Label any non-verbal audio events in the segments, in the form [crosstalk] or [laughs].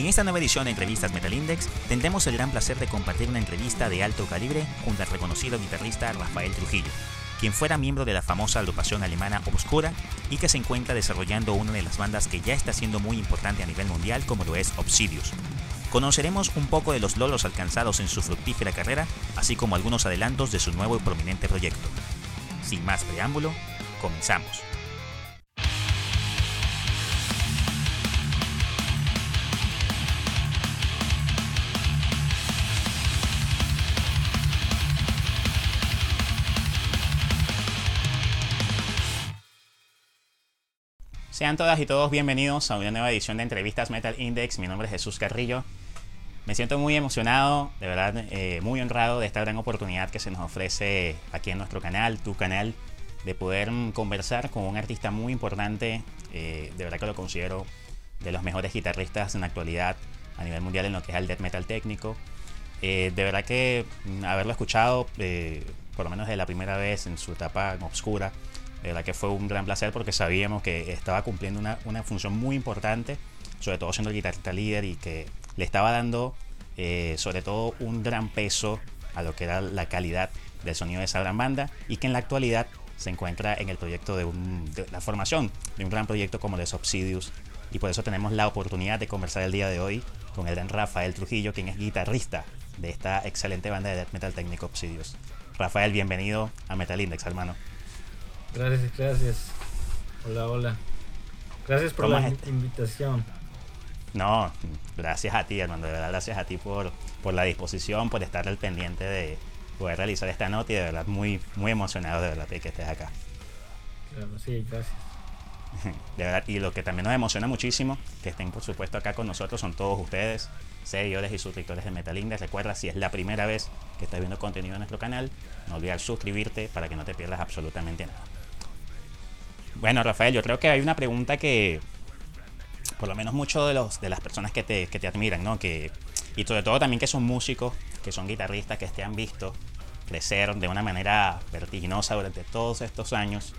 En esta nueva edición de Entrevistas Metal Index tendremos el gran placer de compartir una entrevista de alto calibre junto al reconocido guitarrista Rafael Trujillo, quien fuera miembro de la famosa agrupación alemana Obscura y que se encuentra desarrollando una de las bandas que ya está siendo muy importante a nivel mundial como lo es Obsidius. Conoceremos un poco de los logros alcanzados en su fructífera carrera, así como algunos adelantos de su nuevo y prominente proyecto. Sin más preámbulo, comenzamos. Sean todas y todos bienvenidos a una nueva edición de Entrevistas Metal Index. Mi nombre es Jesús Carrillo. Me siento muy emocionado, de verdad, eh, muy honrado de esta gran oportunidad que se nos ofrece aquí en nuestro canal, tu canal, de poder mm, conversar con un artista muy importante. Eh, de verdad que lo considero de los mejores guitarristas en la actualidad a nivel mundial en lo que es el death metal técnico. Eh, de verdad que mm, haberlo escuchado, por lo menos de la primera vez en su etapa oscura, de verdad que fue un gran placer porque sabíamos que estaba cumpliendo una, una función muy importante, sobre todo siendo el guitarrista líder y que le estaba dando eh, sobre todo un gran peso a lo que era la calidad del sonido de esa gran banda y que en la actualidad se encuentra en el proyecto de, la formación de un gran proyecto como The Subsidius y por eso tenemos la oportunidad de conversar el día de hoy con el gran Rafael Trujillo, quien es guitarrista de esta excelente banda de death metal técnico Obsidius. Rafael, bienvenido a Metal Index, hermano. Gracias, gracias. Hola, hola. Gracias por la invitación. No, gracias a ti, hermano. De verdad, gracias a ti por, por la disposición, por estar al pendiente de poder realizar esta nota y de verdad muy, muy emocionado de verdad de que estés acá. Claro, sí, gracias. [laughs] De verdad, y lo que también nos emociona muchísimo, que estén por supuesto acá con nosotros, son todos ustedes, seguidores y suscriptores de Metal Index. Recuerda, si es la primera vez que estás viendo contenido en nuestro canal, no olvides suscribirte para que no te pierdas absolutamente nada. Bueno, Rafael, yo creo que hay una pregunta que, por lo menos muchos de, los, de las personas que te, que te admiran, ¿no? Que, y sobre todo también que son músicos, que son guitarristas, que te han visto crecer de una manera vertiginosa durante todos estos años,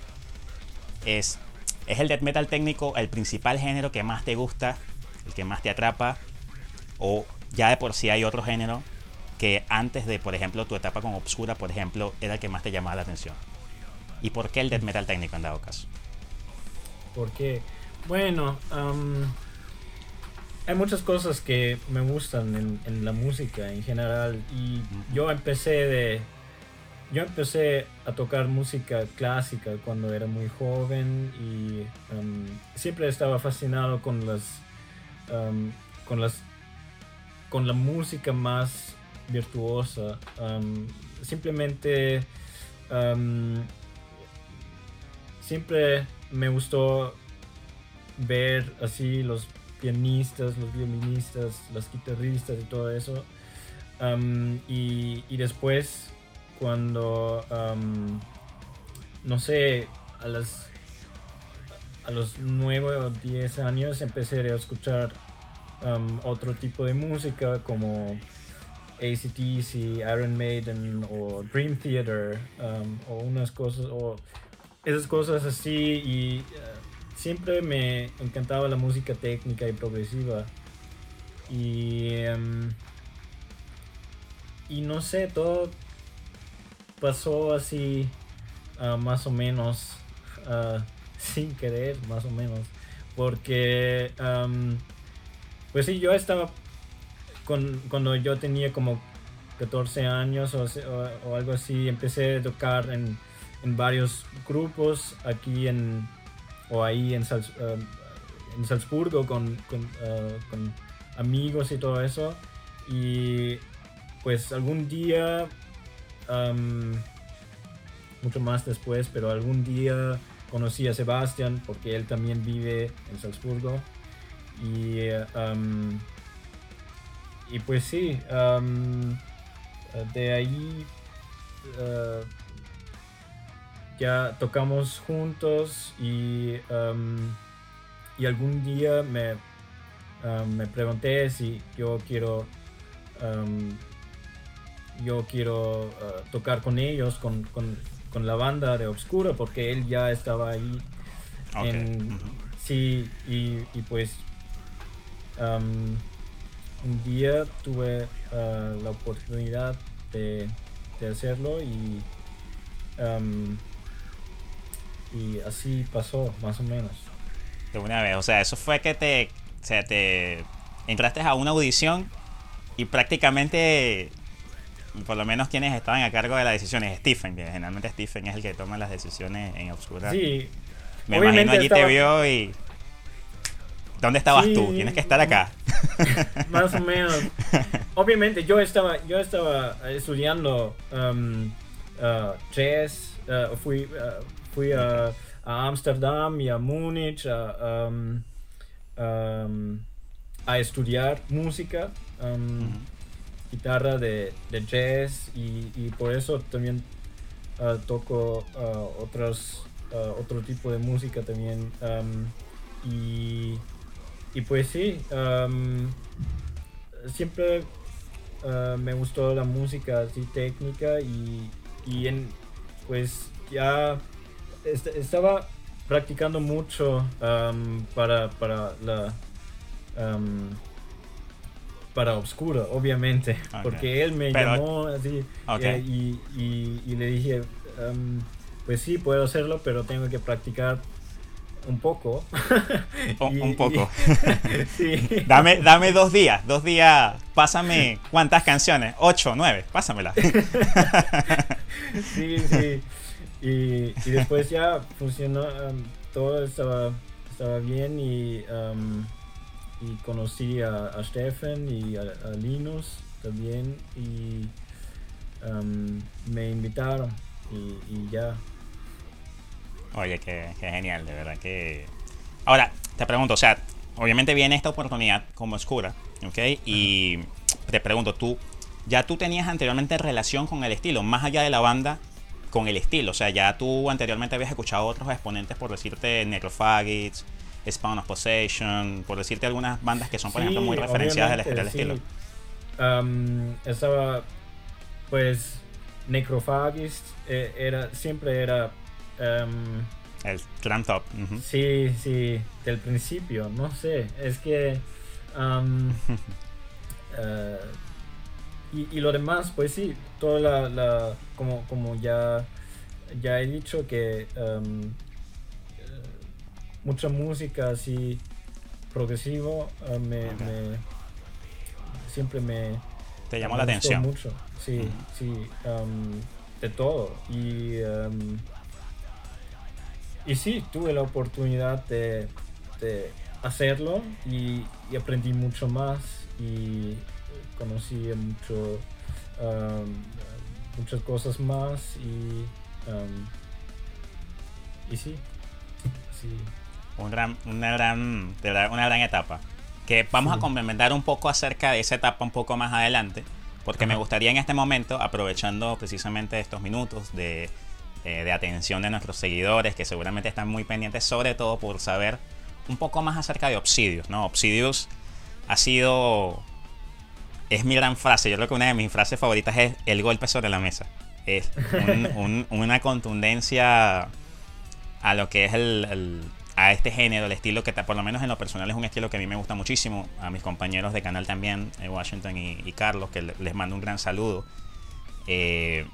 es, ¿es el death metal técnico el principal género que más te gusta, el que más te atrapa? ¿O ya de por sí hay otro género que antes de, por ejemplo, tu etapa con Obscura, por ejemplo, era el que más te llamaba la atención? ¿Y por qué el death metal técnico en dado caso? Porque, bueno, hay muchas cosas que me gustan en, la música en general. Y yo empecé de. Yo empecé a tocar música clásica cuando era muy joven y siempre estaba fascinado con las, con las, con la música más virtuosa. simplemente, siempre me gustó ver así los pianistas, los violinistas, las guitarristas y todo eso. y, después, cuando, no sé, a, las, a los 9 o 10 años empecé a escuchar otro tipo de música como ACTC, Iron Maiden o Dream Theater o unas cosas, o esas cosas así y eh, siempre me encantaba la música técnica y progresiva. Y em, y no sé todo pasó así ah, más o menos ah, [laughs] sin querer más o menos. Porque pues sí yo estaba con, cuando yo tenía como 14 años o, o algo así empecé a tocar en en varios grupos aquí en o ahí en, eh, en Salzburgo con, eh, con, amigos y todo eso. Y pues algún día mucho más después pero algún día conocí a Sebastián porque él también vive en Salzburgo. Y y pues sí de ahí eh, ya tocamos juntos y, um, y algún día me, um, me pregunté si yo quiero um, yo quiero uh, tocar con ellos, con, la banda de Obscura, porque él ya estaba ahí. Sí, y, pues un día tuve ah, la oportunidad de, de hacerlo y, y así pasó, más o menos. De una vez, o sea, eso fue que te, o sea, te entraste a una audición y prácticamente, por lo menos quienes estaban a cargo de las decisiones, Stephen, que generalmente Stephen es el que toma las decisiones en Obscura. Sí, Me obviamente imagino allí estaba- te vio y... ¿Dónde estabas Sí. tú? Tienes que estar acá. [laughs] más o menos. Obviamente yo estaba, yo estaba estudiando um, uh, jazz, uh, fui, uh, fui a a Ámsterdam y a Múnich a, um, um, a estudiar música, um, guitarra de, de jazz y, y por eso también uh, toco uh, otros, uh, otro tipo de música también. y, y pues sí, siempre uh, me gustó la música así técnica y, y en, pues ya est- estaba practicando mucho um, para, para la um, para Obscura, obviamente, porque él me Pero- llamó así eh, y, y- y le dije, um, pues sí, puedo hacerlo, pero tengo que practicar un poco. [laughs] Un, Y- un poco. [laughs] sí. [laughs] Dame, dame dos días, dos días. Pásame cuántas canciones, ocho, nueve, pásamelas. Sí, sí. Y, y después ya funcionó, um, todo estaba, estaba bien y, um, y conocí a, a Stefan y a, a Linus también y um, me invitaron y, y ya. Oye, qué, qué genial, de verdad que... Ahora, te pregunto, o sea, obviamente viene esta oportunidad como oscura, ¿ok? Y te pregunto, tú, ¿ya tú tenías anteriormente relación con el estilo, más allá de la banda, con el estilo? O sea, ya tú anteriormente habías escuchado otros exponentes, por decirte Necrophagics, Spawn of Possession, por decirte algunas bandas que son, por Sí, ejemplo, muy referenciadas del, obviamente, del sí. estilo. Um, estaba, pues, Necrophagist eh, era, siempre era... um, El Clan Top. Sí, sí, del principio, no sé, es que... am, [laughs] eh, y, y lo demás, pues sí, toda la... la- como, como ya, ya he dicho que am, eh, mucha música así progresivo eh, me, siempre me... Te llamó me la atención. mucho, sí, sí, am, de todo. Y, am, y sí, tuve la oportunidad de, de hacerlo y, y aprendí mucho más y conocí mucho, am, muchas cosas más y, am, y sí, sí. Un gran, una, gran, una gran etapa. Que vamos Sí. a complementar un poco acerca de esa etapa un poco más adelante. Porque me Ajá. gustaría en este momento, aprovechando precisamente estos minutos de, eh, de atención de nuestros seguidores, que seguramente están muy pendientes, sobre todo por saber un poco más acerca de Obsidios. ¿no? Obsidios ha sido. Es mi gran frase. Yo creo que una de mis frases favoritas es el golpe sobre la mesa. Es un- [laughs] un- una contundencia a lo que es el, el- a este género, el estilo que por lo menos en lo personal es un estilo que a mí me gusta muchísimo, a mis compañeros de canal también, eh, Washington y, y Carlos, que le- les mando un gran saludo. Eh,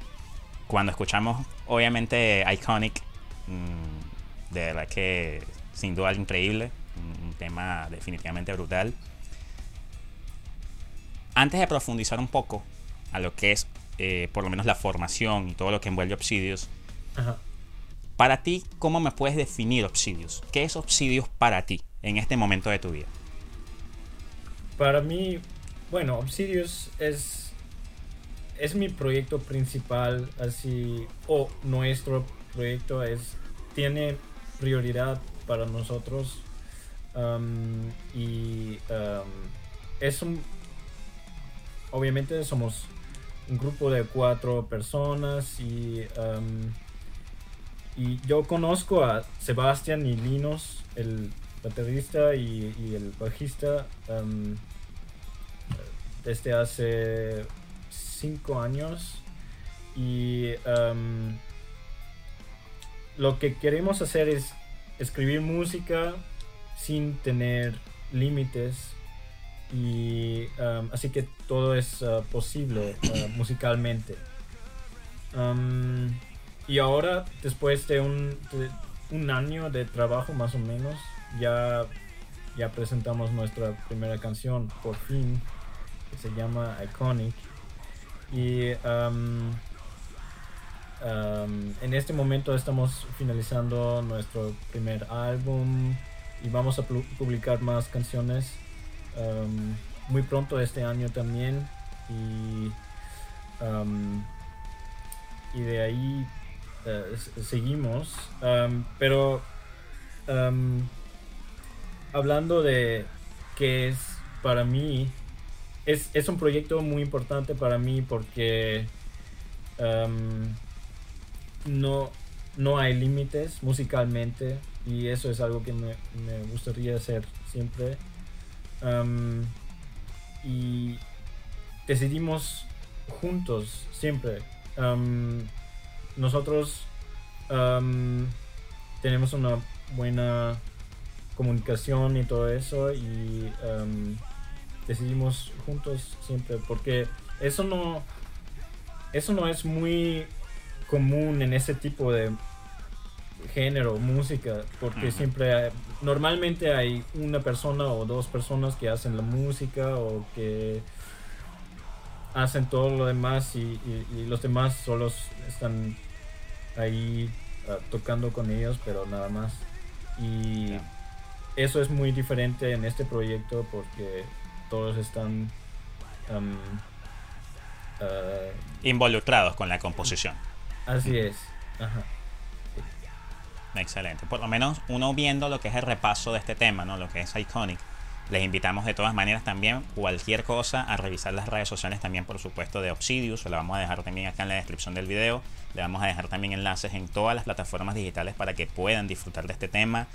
cuando escuchamos, obviamente, Iconic, mm, de verdad que sin duda increíble, un tema definitivamente brutal. Antes de profundizar un poco a lo que es, eh, por lo menos, la formación y todo lo que envuelve Obsidios, Ajá. para ti, ¿cómo me puedes definir Obsidios? ¿Qué es Obsidios para ti en este momento de tu vida? Para mí, bueno, Obsidios es, es mi proyecto principal, así, o nuestro proyecto es, tiene prioridad para nosotros um, y um, es un, obviamente somos un grupo de cuatro personas y, um, y yo conozco a Sebastián y Linus, el baterista y, y el bajista, um, desde hace cinco años. Y um, lo que queremos hacer es escribir música sin tener límites y um, así que todo es uh, posible uh, musicalmente. Um, y ahora, después de un, un año de trabajo más o menos, ya, ya presentamos nuestra primera canción, por fin, que se llama Iconic. Y um, en este momento estamos finalizando nuestro primer álbum y vamos a pu- publicar más canciones um, muy pronto este año también. Y, um, y de ahí eh, seguimos. Um, pero hablando de qué es para mí, es, es un proyecto muy importante para mí porque no, no hay límites musicalmente y eso es algo que me, me gustaría hacer siempre. Y decidimos juntos siempre. Nosotros um, tenemos una buena comunicación y todo eso y decidimos juntos siempre porque eso no eso no es muy común en ese tipo de género música porque siempre hay- normalmente hay una persona o dos personas que hacen la música o que hacen todo lo demás y, y- y los demás solos están ahí ah, tocando con ellos pero nada más y eso es muy diferente en este proyecto porque todos están ah, Involucrados con la composición. así es Ajá. Excelente. Por lo menos uno viendo lo que es el repaso de este tema, ¿no? Lo que es Iconic. Les invitamos de todas maneras también cualquier cosa a revisar las redes sociales también, por supuesto, de Obsidius. Se la vamos a dejar también acá en la descripción del video. Le vamos a dejar también enlaces en todas las plataformas digitales para que puedan disfrutar de este tema.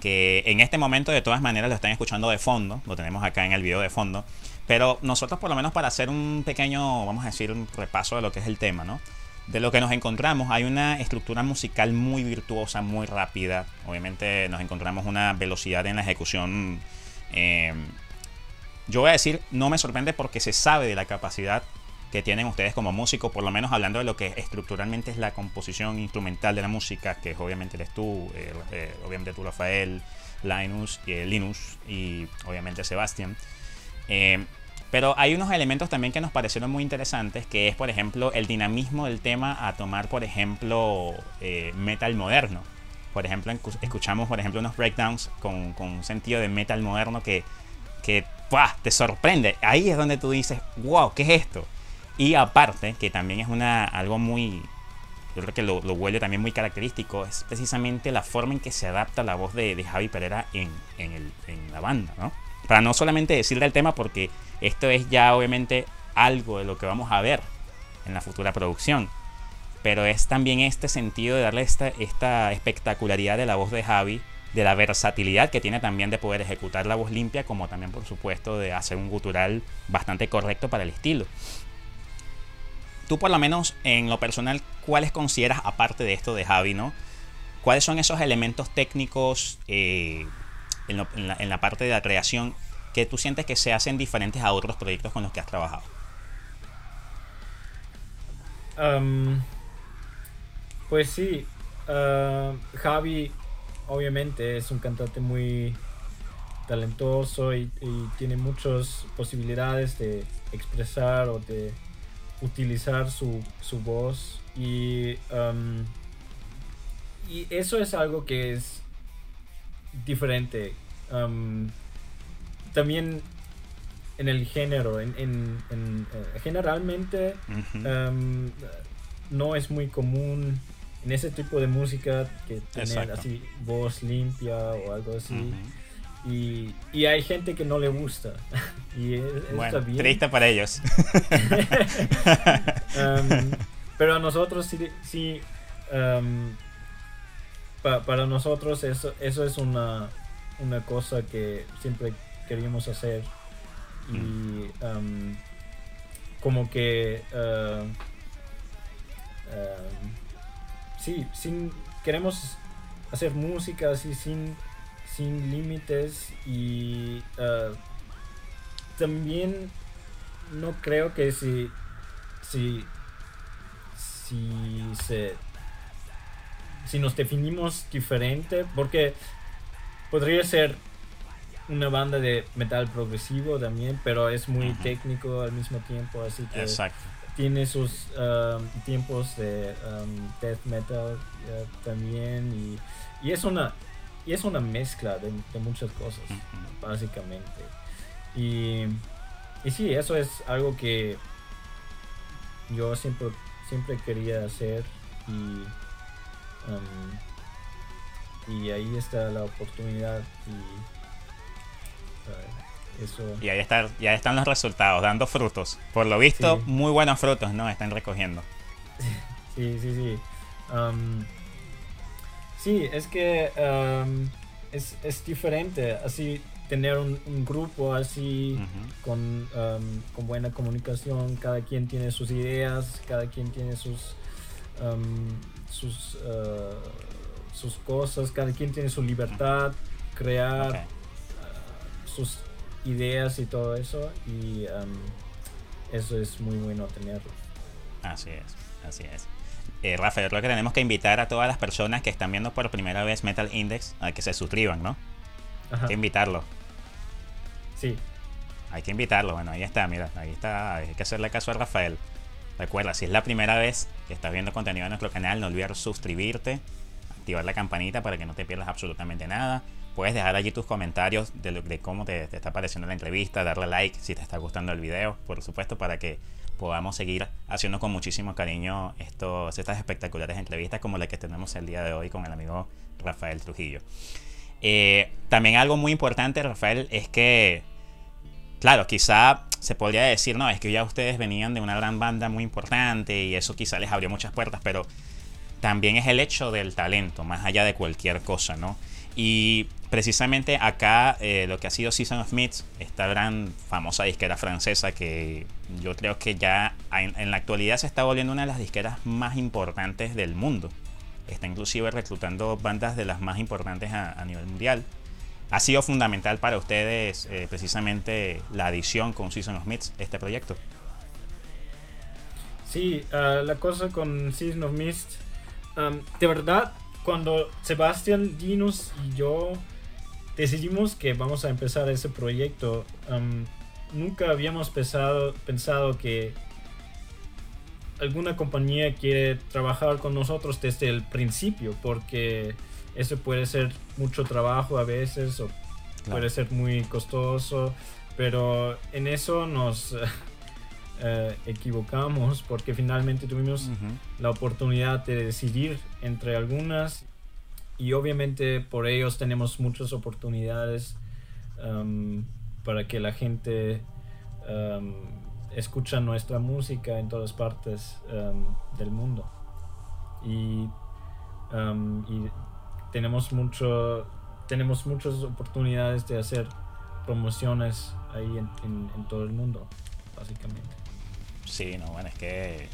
Que en este momento de todas maneras lo están escuchando de fondo. Lo tenemos acá en el video de fondo. Pero nosotros por lo menos para hacer un pequeño, vamos a decir, un repaso de lo que es el tema, ¿no? De lo que nos encontramos, hay una estructura musical muy virtuosa, muy rápida. Obviamente nos encontramos una velocidad en la ejecución. eh, yo voy a decir, no me sorprende porque se sabe de la capacidad que tienen ustedes como músicos, por lo menos hablando de lo que estructuralmente es la composición instrumental de la música, que obviamente eres tú, eh, eh, obviamente tú Rafael, Linus, eh, Linus y obviamente Sebastián. Pero hay unos elementos también que nos parecieron muy interesantes, que es, por ejemplo, el dinamismo del tema a tomar, por ejemplo, eh, metal moderno. Por ejemplo, escuchamos, por ejemplo, unos breakdowns con, con un sentido de metal moderno que, que te sorprende. Ahí es donde tú dices, wow, ¿qué es esto? Y aparte, que también es una, algo muy, yo creo que lo, lo vuelve también muy característico, es precisamente la forma en que se adapta la voz de, de Javi Pereira en, en, el- en la banda, ¿no? Para no solamente decirle el tema, porque esto es ya obviamente algo de lo que vamos a ver en la futura producción. Pero es también este sentido de darle esta, esta espectacularidad de la voz de Javi, de la versatilidad que tiene también de poder ejecutar la voz limpia, como también por supuesto de hacer un gutural bastante correcto para el estilo. Tú por lo menos en lo personal, ¿cuáles consideras aparte de esto de Javi, no? ¿Cuáles son esos elementos técnicos eh, en, la, parte de la creación que tú sientes que se hacen diferentes a otros proyectos con los que has trabajado? Pues sí, ah, Javi obviamente es un cantante muy talentoso y, tiene muchas posibilidades de expresar o de utilizar su, su voz y, y eso es algo que es diferente. Am, también en el género, en, en- en, eh, generalmente no es muy común en ese tipo de música que tener Exacto. así voz limpia o algo así. Y, y hay gente que no le gusta. [laughs] y es- está Bueno, bien. triste para ellos. [laughs] [laughs] Pero a nosotros sí, sí pa- para nosotros eso, eso es una, una cosa que siempre queríamos hacer. Y como que em, sí, sin, queremos hacer música así sin, sin límites y eh, también no creo que si, si, si se si nos definimos diferente, porque podría ser una banda de metal progresivo también, pero es muy técnico al mismo tiempo, así que tiene sus um, tiempos de um, death metal también y, y, es una y es una mezcla de, muchas cosas, básicamente. Y, y sí, eso es algo que yo siempre, siempre quería hacer y y ahí está la oportunidad y eso. Y ahí, está, ya están los resultados, dando frutos. Por lo visto, muy buenos frutos, ¿no? Están recogiendo. [laughs] sí, sí, sí. sí, es que es, es, diferente así tener un, grupo así con, con buena comunicación, cada quien tiene sus ideas, cada quien tiene sus sus, eh, sus cosas, cada quien tiene su libertad, crear eh, sus ideas y todo eso, y um, eso es muy bueno tenerlo. Así es, así es. Eh, Rafael, creo que tenemos que invitar a todas las personas que están viendo por primera vez Metal Index a que se suscriban, ¿no? Hay que invitarlo. Sí. Hay que invitarlo, bueno, ahí está, mira, ahí está, hay que hacerle caso a Rafael. Recuerda, si es la primera vez que estás viendo contenido en nuestro canal, no olvides suscribirte, activar la campanita para que no te pierdas absolutamente nada. Puedes dejar allí tus comentarios de, cómo te, está pareciendo la entrevista, darle like si te está gustando el video, por supuesto, para que podamos seguir haciendo con muchísimo cariño estos, estas espectaculares entrevistas como la que tenemos el día de hoy con el amigo Rafael Trujillo. Eh, también algo muy importante, Rafael, es que, claro, quizá se podría decir, no, es que ya ustedes venían de una gran banda muy importante y eso quizá les abrió muchas puertas, pero también es el hecho del talento, más allá de cualquier cosa, ¿no? Y precisamente acá eh, lo que ha sido Season of esta gran famosa disquera francesa que yo creo que ya en, la actualidad se está volviendo una de las disqueras más importantes del mundo. Está inclusive reclutando bandas de las más importantes a nivel mundial ha sido fundamental para ustedes eh, precisamente la adición con Season of Myths, este proyecto. Sí, ah, la cosa con Season of Mist, de verdad, cuando Sebastián, Dinos y yo decidimos que vamos a empezar ese proyecto, nunca habíamos pensado, pensado que alguna compañía quiere trabajar con nosotros desde el principio, porque eso puede ser mucho trabajo a veces o puede ser muy costoso, pero en eso nos [laughs] eh, equivocamos porque finalmente tuvimos la oportunidad de decidir entre algunas y obviamente por ellos tenemos muchas oportunidades um, para que la gente um, escucha nuestra música en todas partes um, del mundo. Y, y tenemos mucho tenemos muchas oportunidades de hacer promociones ahí en, todo el mundo básicamente. Sí no bueno es que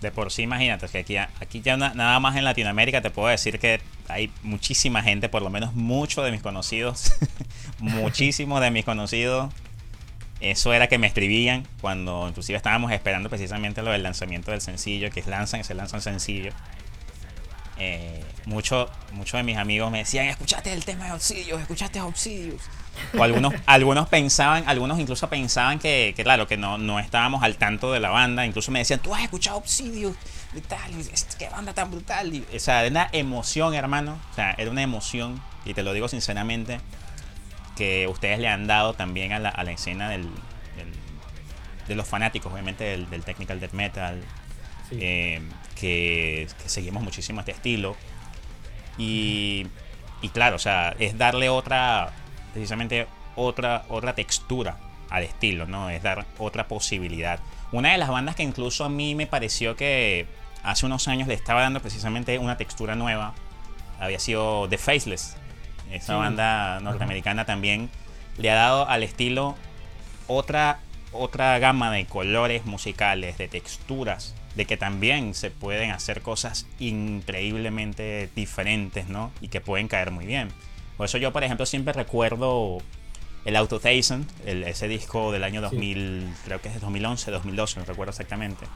de por sí imagínate que aquí, aquí ya nada más en Latinoamérica te puedo decir que hay muchísima gente por lo menos muchos de mis conocidos [laughs] muchísimos de mis conocidos. Eso era que me escribían cuando inclusive estábamos esperando precisamente lo del lanzamiento del sencillo que es lanzan se lanzan sencillo eh, muchos mucho de mis amigos me decían, escuchaste el tema de Obsidios, escuchaste Obsidios. O algunos, [laughs] algunos pensaban, algunos incluso pensaban que, claro, que no, no estábamos al tanto de la banda. Incluso me decían, tú has escuchado Obsidios y tal, qué banda tan brutal. Y, o sea, era una emoción, hermano. O sea, era una emoción, y te lo digo sinceramente, que ustedes le han dado también a la, a la escena del, de los fanáticos, obviamente, del, del technical death metal. Eh, que, seguimos muchísimo este estilo. Y, y, claro, o sea, es darle otra, precisamente otra, otra textura al estilo, ¿no? Es dar otra posibilidad. Una de las bandas que incluso a mí me pareció que hace unos años le estaba dando precisamente una textura nueva había sido The Faceless. Esa banda norteamericana también le ha dado al estilo otra, otra gama de colores musicales, de texturas de que también se pueden hacer cosas increíblemente diferentes, ¿no? Y que pueden caer muy bien. Por eso yo, por ejemplo, siempre recuerdo el Auto el, ese disco del año 2000, creo que es de 2011, 2012, no recuerdo exactamente.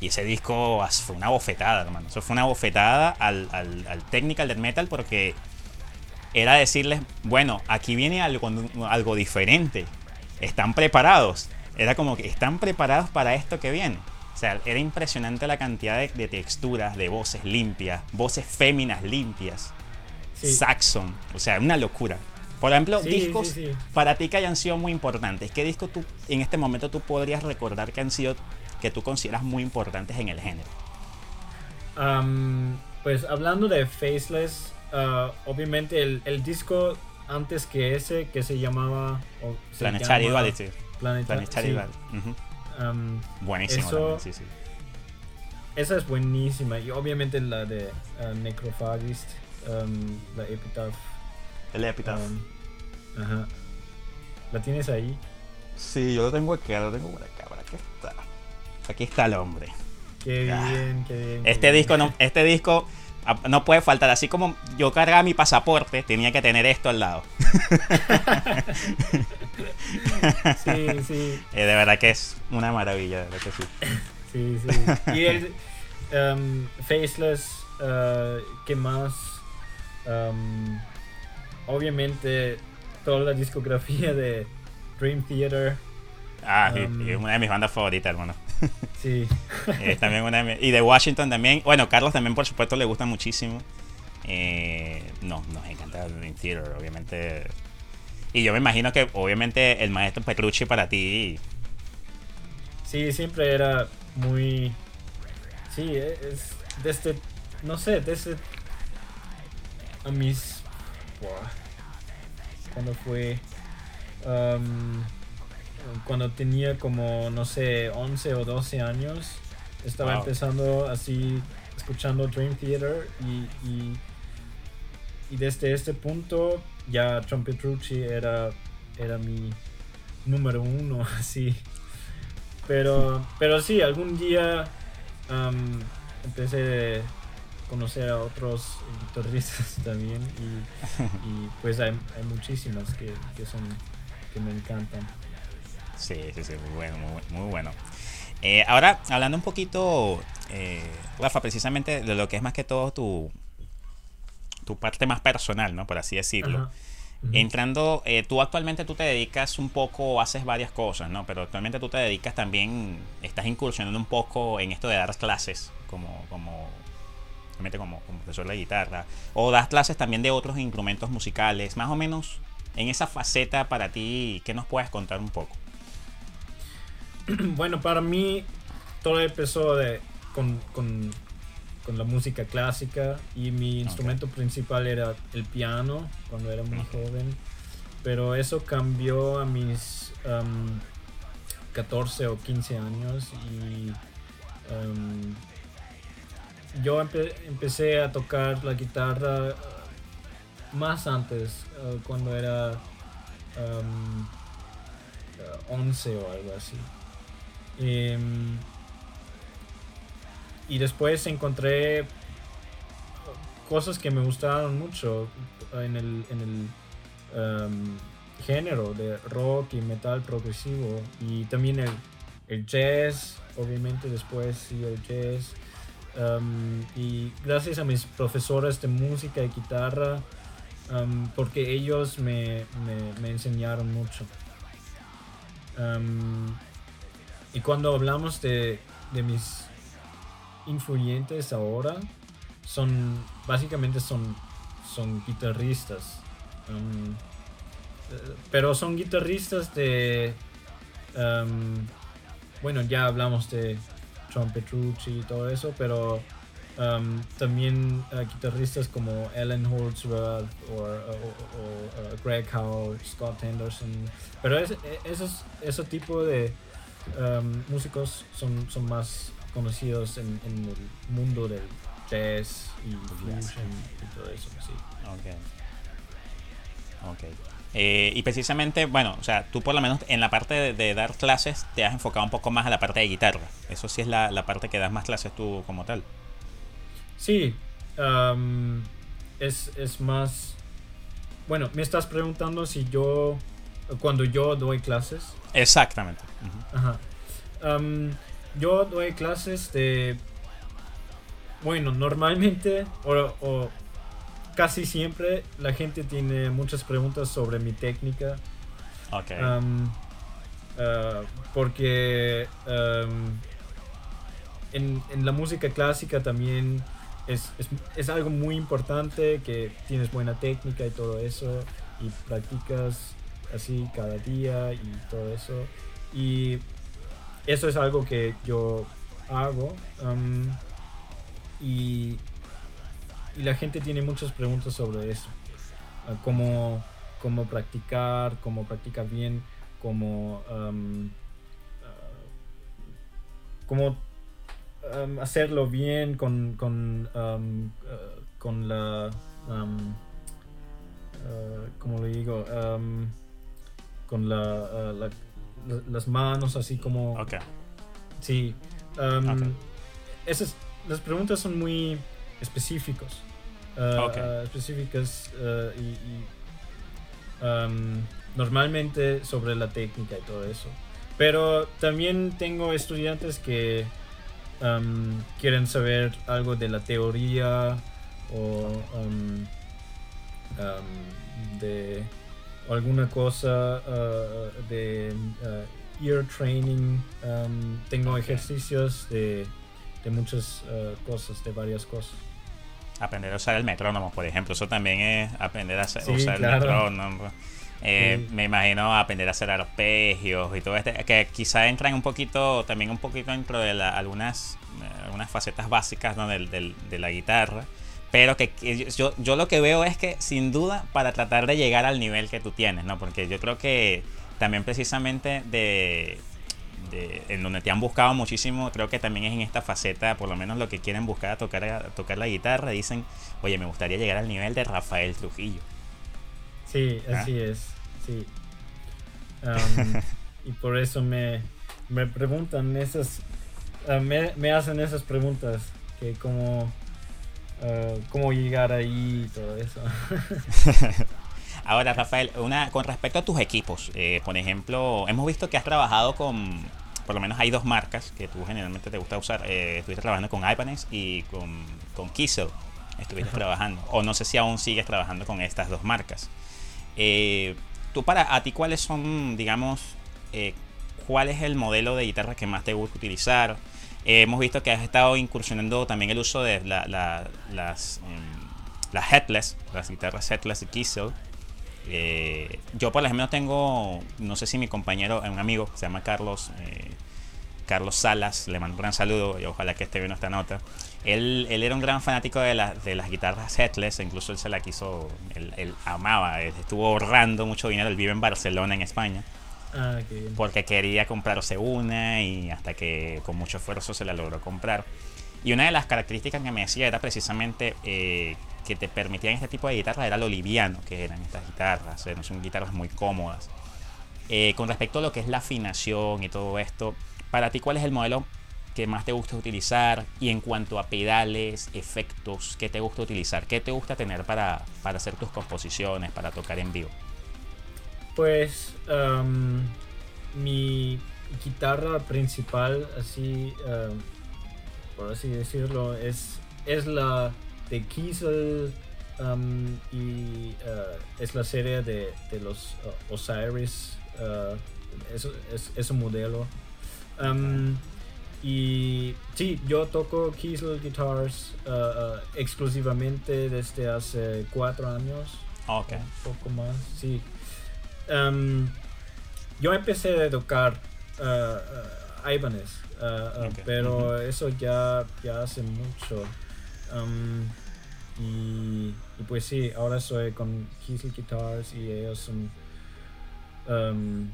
Y ese disco fue una bofetada, hermano. Eso fue una bofetada al, al, al technical del metal porque era decirles, bueno, aquí viene algo, algo diferente. ¿Están preparados? Era como que están preparados para esto que viene. O sea, era impresionante la cantidad de, texturas, de voces limpias, voces féminas limpias. Saxon, o sea, una locura. Por ejemplo, discos para ti que hayan sido muy importantes. ¿Qué discos tú en este momento tú podrías recordar que han sido que tú consideras muy importantes en el género? pues hablando de Faceless, uh, obviamente el, disco antes que ese que se llamaba Planetary Duality. Planetary, Duality. Buenísimo. sí, sí. Esa es buenísima. Y obviamente la de uh, Necrophagist, la Epitaph. El Epitaph. ajá. ¿La tienes ahí? Sí, yo lo tengo aquí, lo tengo por acá. Aquí está. Aquí está el hombre. Qué ah. bien, qué bien. Este disco no, este disco no puede faltar. Así como yo cargaba mi pasaporte, tenía que tener esto al lado. [laughs] [laughs] [laughs] sí, sí. Eh, de verdad que es una maravilla, de verdad que sí. [laughs] Sí, sí. Y el um, Faceless, uh, ¿qué más? Um, obviamente, toda la discografía de Dream Theater. Ah, um, una de mis bandas favoritas, hermano. [laughs] Sí. es también una de y de Washington también. Bueno, Carlos también, por supuesto, le gusta muchísimo. Eh, no, nos encanta Dream Theater, obviamente y yo me imagino que obviamente el maestro Petrucci para ti. Sí, siempre era muy. Sí, es desde. No sé, desde. A mis. Cuando fue. Um, cuando tenía como, no sé, 11 o 12 años. Estaba empezando así, escuchando Dream Theater y, y, y desde este punto ya Trumpetrucci era, era mi número uno, [laughs] así. Pero, pero sí, algún día empecé a conocer a otros guitarristas [laughs] también y, pues hay, muchísimas que, son que me encantan. Sí, sí, sí, muy bueno, muy, bueno. Eh, ahora, hablando un poquito, eh, Rafa, precisamente de lo que es más que todo tu, tu parte más personal, ¿no? Por así decirlo. Entrando, eh, tú actualmente tú te dedicas un poco, haces varias cosas, ¿no? Pero actualmente tú te dedicas también, estás incursionando un poco en esto de dar clases, como, como, como, como profesor de guitarra, o das clases también de otros instrumentos musicales, más o menos en esa faceta para ti, ¿qué nos puedes contar un poco? [clears throat] Bueno, para mí todo empezó de, con, con con la música clásica y mi instrumento principal era el piano cuando era muy joven. Pero eso cambió a mis 14 o 15 años y yo empecé a tocar la guitarra más antes, uh, cuando era 11 o algo así. Em, y después encontré cosas que me gustaron mucho en el, en el um, género de rock y metal progresivo y también el, el jazz, obviamente después sí el jazz. Um, y gracias a mis profesores de música y guitarra, um, porque ellos me, me, me enseñaron mucho. y cuando hablamos de, de mis influyentes ahora son básicamente son, son guitarristas. Um, eh, pero son guitarristas de... Um, bueno, ya hablamos de John Petrucci y todo eso, pero um, también uh, guitarristas como Ellen Holdsworth o, uh, Greg Howe, Scott Henderson. Pero es, esos, ese tipo de músicos son, son más conocidos en, el mundo del jazz y fusion y todo eso, sí. Ok. Ok. Eh, y precisamente, bueno, o sea, tú por lo menos en la parte de, dar clases te has enfocado un poco más a la parte de guitarra. Eso sí es la, parte que das más clases tú como tal. Sí. es, es más... Bueno, me estás preguntando si yo cuando yo doy clases. Exactamente. Ajá. Yo doy clases de... Bueno, normalmente o, casi siempre la gente tiene muchas preguntas sobre mi técnica. Ok. Ah, porque en, en, la música clásica también es, es, es, algo muy importante que tienes buena técnica y todo eso y practicas así cada día y todo eso. Y eso es algo que yo hago. y, y, la gente tiene muchas preguntas sobre eso. Uh, cómo, cómo, practicar, cómo practicar bien, cómo, uh, cómo hacerlo bien con, con, uh, con la... como le digo? con la, las manos así como... Ok. Sí. Esas, las preguntas son muy específicos. Uh, específicas uh, y, normalmente sobre la técnica y todo eso. Pero también tengo estudiantes que quieren saber algo de la teoría o de alguna cosa uh, de uh, ear training. Um, tengo ejercicios de, de muchas uh, cosas, de varias cosas. Aprender a usar el metrónomo, por ejemplo, eso también es aprender a usar el metrónomo. Eh, me imagino aprender a hacer arpegios y todo este, que quizá entran un poquito, también un poquito dentro de algunas, algunas facetas básicas de la guitarra pero que, yo, yo lo que veo es que sin duda para tratar de llegar al nivel que tú tienes, ¿no? Porque yo creo que también precisamente de, en donde te han buscado muchísimo, creo que también es en esta faceta, por lo menos lo que quieren buscar a tocar, a tocar la guitarra, dicen, oye, me gustaría llegar al nivel de Rafael Trujillo. Sí, ¿Ah? así es, sí. [laughs] y por eso me, me preguntan esas, ah, me, me hacen esas preguntas, que como eh, cómo llegar ahí y todo eso. [laughs] Ahora, Rafael, una, con respecto a tus equipos, eh, por ejemplo, hemos visto que has trabajado con, por lo menos hay dos marcas que tú generalmente te gusta usar. Eh, estuviste trabajando con Ibanez y con, con Kiesel. Estuviste trabajando. O no sé si aún sigues trabajando con estas dos marcas. tú para, a ti, ¿cuáles son, digamos, cuál es el modelo de guitarra que más te gusta utilizar? Eh, hemos visto que has estado incursionando también el uso de las, em, las headless, las guitarras headless de Kiesel. Eh, yo por ejemplo tengo, no sé si mi compañero, un amigo, se llama Carlos, eh, Carlos Salas, le mando un gran saludo y ojalá que esté viendo esta nota. Él, él era un gran fanático de, de las guitarras headless, incluso él se la quiso, él, él amaba, estuvo ahorrando mucho dinero, él vive en Barcelona, en España Ah, porque quería comprarse una y hasta que con mucho esfuerzo se la logró comprar. Y una de las características que me decía era precisamente eh, que te permitían este tipo de guitarras era lo liviano que eran estas guitarras, son guitarras muy cómodas. Eh, con respecto a lo que es la afinación y todo esto, para ti, ¿cuál es el modelo que más te gusta utilizar? Y en cuanto a pedales, efectos, ¿qué te gusta utilizar? ¿Qué te gusta tener para, para hacer tus composiciones, para tocar en vivo? Pues mi guitarra principal, así por así decirlo, es, es la de Kiesel y uh, es la serie de, de los uh, Osiris. Uh, es, es, un modelo. y sí, yo toco Kiesel Guitars exclusivamente desde hace cuatro años. Ok. Un poco más, sí. Em, yo empecé a educar uh, Ibanez, uh, pero eso ya, ya hace mucho. Em, y, pues sí, ahora soy con Kiesel Guitars y ellos son... Um,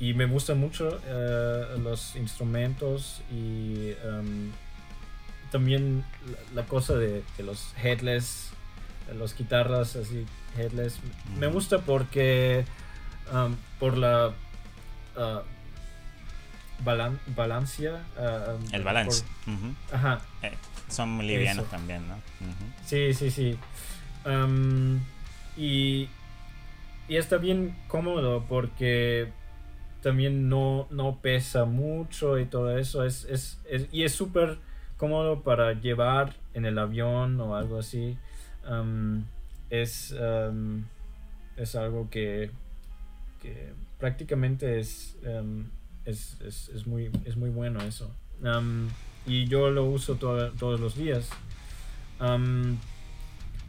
y me gustan mucho los instrumentos y también la, cosa de, de, los headless, los guitarras así headless. Me gusta porque um, por la uh, balancia. Uh, um, el balance. Ajá. Eh, son muy livianos también, ¿no? Sí, sí, sí. Um, y y está bien cómodo porque también no, no pesa mucho y todo eso. Es, es, y es súper cómodo para llevar en el avión o algo así. Es, es algo que, que prácticamente es, es, es, muy, es muy bueno eso. y yo lo uso todos los días.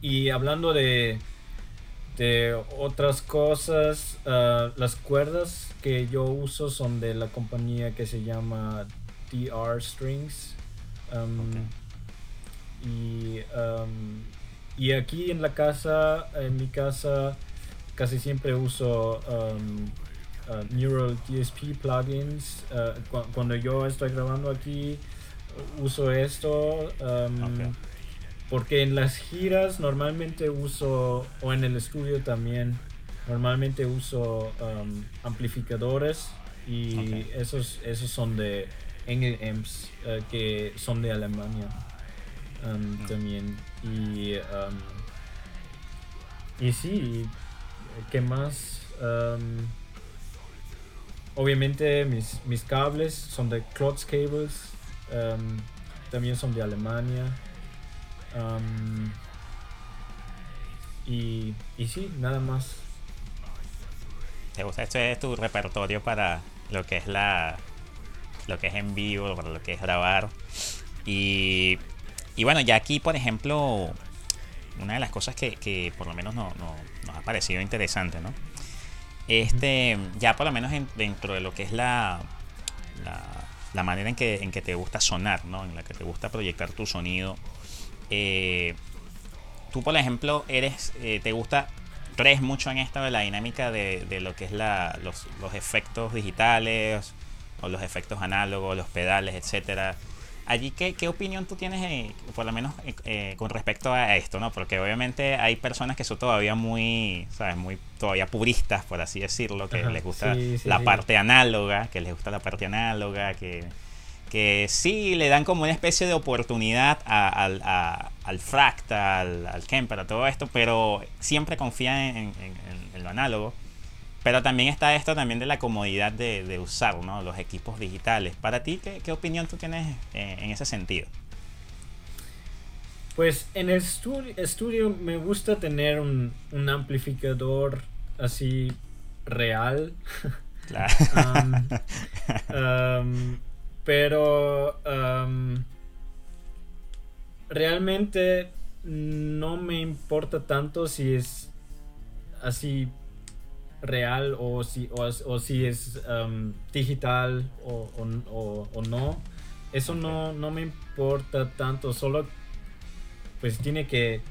y hablando de, de otras cosas, ah, las cuerdas que yo uso son de la compañía que se llama DR Strings. y, y aquí en la casa, en mi casa, casi siempre uso uh, Neural DSP plugins. Uh, cuando yo estoy grabando aquí, uso esto. Um, porque en las giras normalmente uso, o en el estudio también, normalmente uso um, amplificadores y esos, esos son de Engel Amps, uh, que son de Alemania um, mm. también. Y, y sí, ¿qué más? Obviamente mis, mis cables son de Klotz Cables, um, también son de Alemania. Um, y, y sí, nada más. ¿Te gusta? Este es tu repertorio para lo que es la lo que es en vivo, para lo que es grabar. Y, y bueno, ya aquí, por ejemplo, una de las cosas que, que por lo menos no, no, nos ha parecido interesante, ¿no? Este, ya por lo menos dentro de lo que es la, la, manera en que, en que te gusta sonar, ¿no? En la que te gusta proyectar tu sonido. Eh, tú, por ejemplo, eres, eh, te gusta, crees mucho en esto de la dinámica de, de lo que es la, los, los efectos digitales o los efectos análogos, los pedales, etcétera allí, ¿qué, ¿qué, opinión tú tienes, eh, por lo menos eh, eh, con respecto a esto, ¿no? Porque obviamente hay personas que son todavía muy, ¿sabes? Muy todavía puristas, por así decirlo, que les gusta la parte análoga, que les gusta la parte análoga, que, que sí le dan como una especie de oportunidad al, al fractal, al Kemper, a todo esto, pero siempre confían en lo análogo. Pero también está esto también de la comodidad de, usar ¿no? los equipos digitales. Para ti, ¿qué, opinión tú tienes eh, en ese sentido? Pues en el estudio me gusta tener un, amplificador así real. Claro. [laughs] [laughs] pero realmente no me importa tanto si es así real o si, o, si es um, digital o, o, no. Eso no, no me importa tanto, solo pues tiene que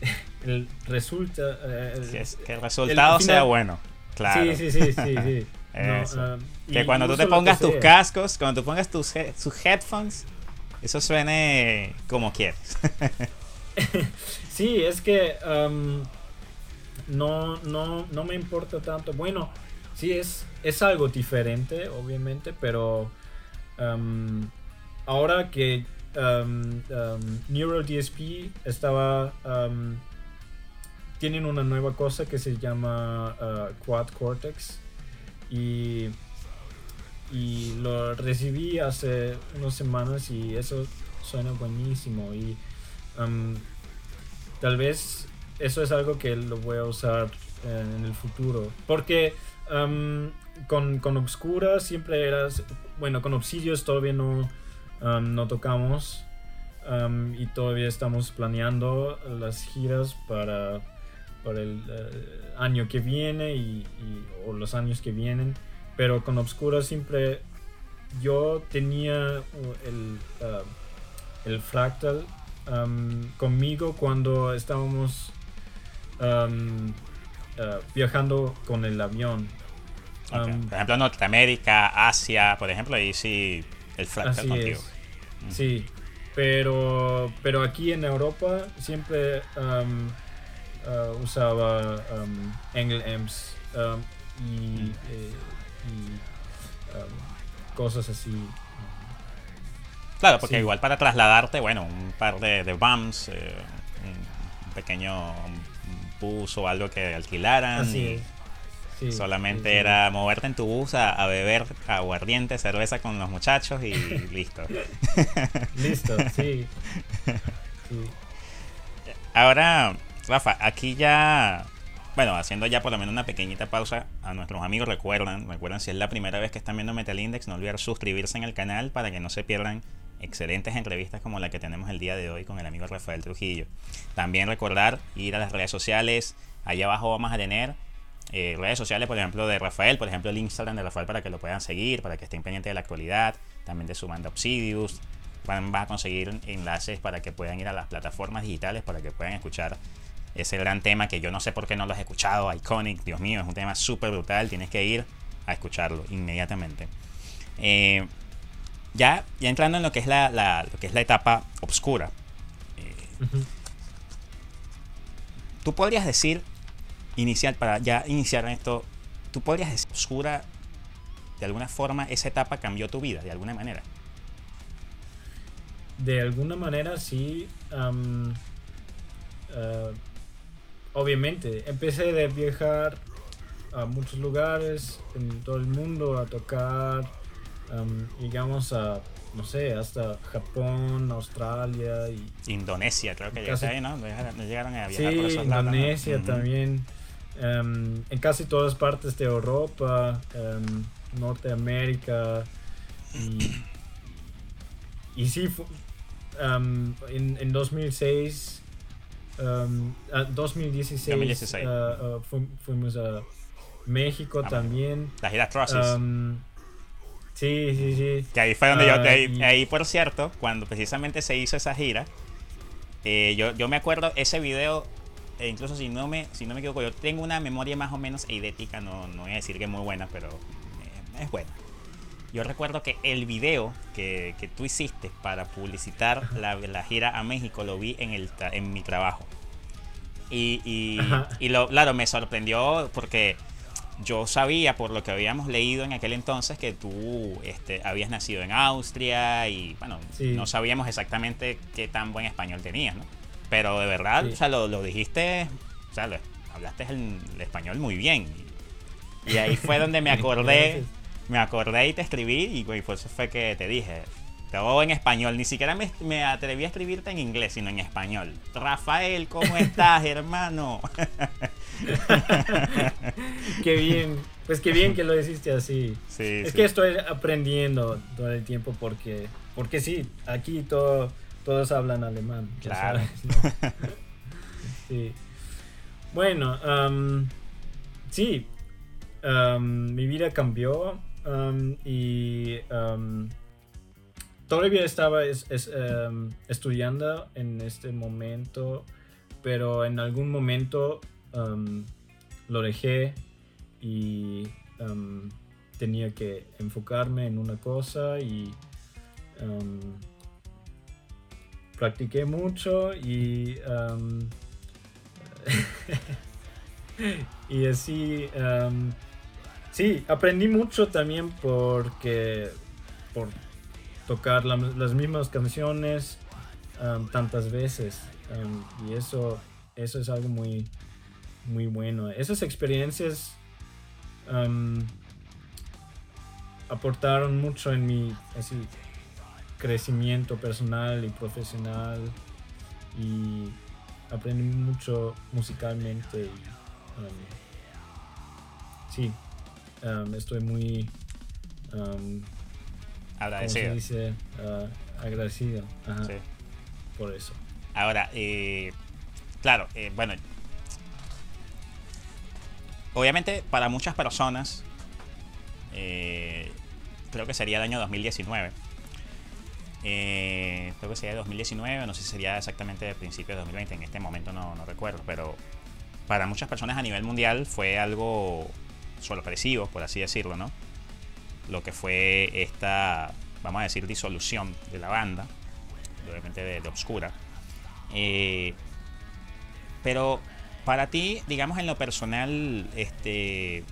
[laughs] el resulta eh, que el resultado sea bueno claro. Sí sí sí sí, um, [laughs] que cuando tú te pongas tus cascos cuando tú pongas tus, tus headphones eso suene como quieres. [laughs] Sí es que um, no, no, no me importa tanto. Bueno, sí es, es algo diferente, obviamente, pero um, ahora que um, um, Neural DSP estaba... tienen una nueva cosa que se llama uh, Quad Cortex y, y lo recibí hace unas semanas y eso suena buenísimo y tal vez eso es algo que lo voy a usar en el futuro. Porque con, con, Obscura siempre eras. Bueno, con Obsidios todavía no, no tocamos. y todavía estamos planeando las giras para, para el eh, año que viene y, o los años que vienen. Pero con Obscura siempre yo tenía el, uh, el fractal conmigo cuando estábamos Um, uh, viajando con el avión. Um, por ejemplo, Norteamérica, Asia, por ejemplo, ahí sí el fractal contigo. Mm. Sí, pero, pero aquí en Europa siempre um, uh, usaba um, Engel Amps y, mm. eh, cosas así. Claro, porque igual para trasladarte, bueno, un par de, de BAMs, eh, un pequeño bus o algo que alquilaran. Así es. solamente era moverte en tu bus a, beber aguardiente, cerveza con los muchachos y [laughs] listo. listo, [laughs] sí. Ahora, Rafa, aquí ya bueno, haciendo ya por lo menos una pequeñita pausa a nuestros amigos, recuerdan, recuerdan si es la primera vez que están viendo Metal Index, no olvidar suscribirse en el canal para que no se pierdan excelentes entrevistas como la que tenemos el día de hoy con el amigo Rafael Trujillo. También recordar ir a las redes sociales, allá abajo vamos a tener eh, redes sociales, por ejemplo, de Rafael, por ejemplo, el Instagram de Rafael para que lo puedan seguir, para que estén pendientes de la actualidad, también de su banda Obsidius. Van, a conseguir enlaces para que puedan ir a las plataformas digitales, para que puedan escuchar ese gran tema que yo no sé por qué no lo has escuchado, Iconic, Dios mío, es un tema súper brutal, tienes que ir a escucharlo inmediatamente. Eh, ya, ya entrando en lo que es la, que es la etapa oscura, eh, tú podrías decir, inicial, para ya iniciar esto, tú podrías decir, oscura, de alguna forma, esa etapa cambió tu vida, de alguna manera. De alguna manera sí. Eh, obviamente, empecé de viajar a muchos lugares en todo el mundo a tocar, digamos a, no sé, hasta Japón, Australia y... Indonesia, creo que casi, ahí, ¿no? Llegaron a viajar sí, por Indonesia también. en casi todas partes de Europa, Norteamérica y, y sí, en, en 2006 2016, 2016. fuimos a México ah, también. La gira Crosses. Sí, sí, sí. Que ahí fue donde yo. Ah, ahí, por cierto, cuando precisamente se hizo esa gira, eh, yo, yo me acuerdo ese video. E incluso si no me si no me equivoco, yo tengo una memoria más o menos eidética, no, no voy a decir que es muy buena, pero eh, es buena. Yo recuerdo que el video que, que tú hiciste para publicitar la, la, gira a México lo vi en, el, en mi trabajo. Y, y, y lo, claro, me sorprendió porque yo sabía por lo que habíamos leído en aquel entonces que tú este, habías nacido en Austria y bueno, no sabíamos exactamente qué tan buen español tenías, ¿no? Pero de verdad, o sea, lo, lo, dijiste, o sea, hablaste el, el, español muy bien. Y, y ahí fue donde me [laughs] acordé me acordé y te escribí y por eso fue que te dije. Todo en español, ni siquiera me, atreví a escribirte en inglés, sino en español. Rafael, ¿cómo estás, hermano? [laughs] qué bien, pues qué bien que lo hiciste así. es que estoy aprendiendo todo el tiempo porque, porque sí, aquí todo, todos hablan alemán. Claro. [laughs] sí. Bueno, sí, mi vida cambió y todavía estaba estudiando en este momento, pero en algún momento lo dejé y tenía que enfocarme en una cosa y practiqué mucho y [laughs] y así Sí, aprendí mucho también porque por tocar las mismas canciones tantas veces y eso eso es algo muy muy bueno. Esas experiencias aportaron mucho en mi crecimiento personal y profesional y aprendí mucho musicalmente. Y, sí, estoy muy agradecido. Dice? Ah, agradecido por eso. Ahora, eh, claro, eh, bueno, obviamente para muchas personas, eh, creo que sería el año 2019. creo que sería 2019, no sé si sería exactamente el principio de 2020, en este momento no, no recuerdo, pero para muchas personas a nivel mundial fue algo sorpresivos, por así decirlo, ¿no? Lo que fue esta, vamos a decir, disolución de la banda, obviamente de, de Obscura. Eh, pero para ti, digamos en lo personal, este,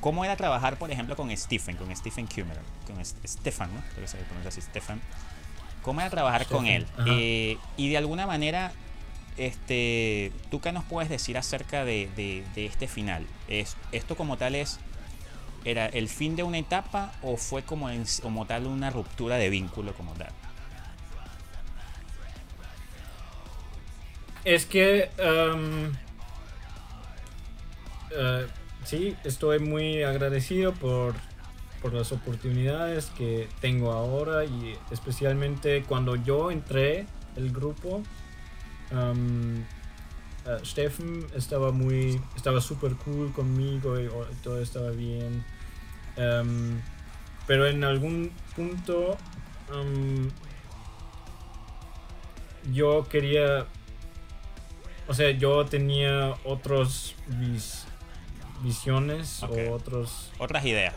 ¿cómo era trabajar, por ejemplo, con Stephen, con Stephen Kummer, con Stefan, ¿no? Creo que se pronuncia así, Stefan. ¿Cómo era trabajar con él? Eh, y de alguna manera, este, ¿tú qué nos puedes decir acerca de, de, este final? ¿Es, ¿Esto como tal es, era el fin de una etapa o fue como, como tal una ruptura de vínculo como tal? Es que... Um, uh, sí, estoy muy agradecido por, por las oportunidades que tengo ahora y especialmente cuando yo entré el grupo Um, Steffen estaba muy, estaba súper cool conmigo y, todo estaba bien. pero en algún punto yo quería, o sea, yo tenía otros visiones o otros otras ideas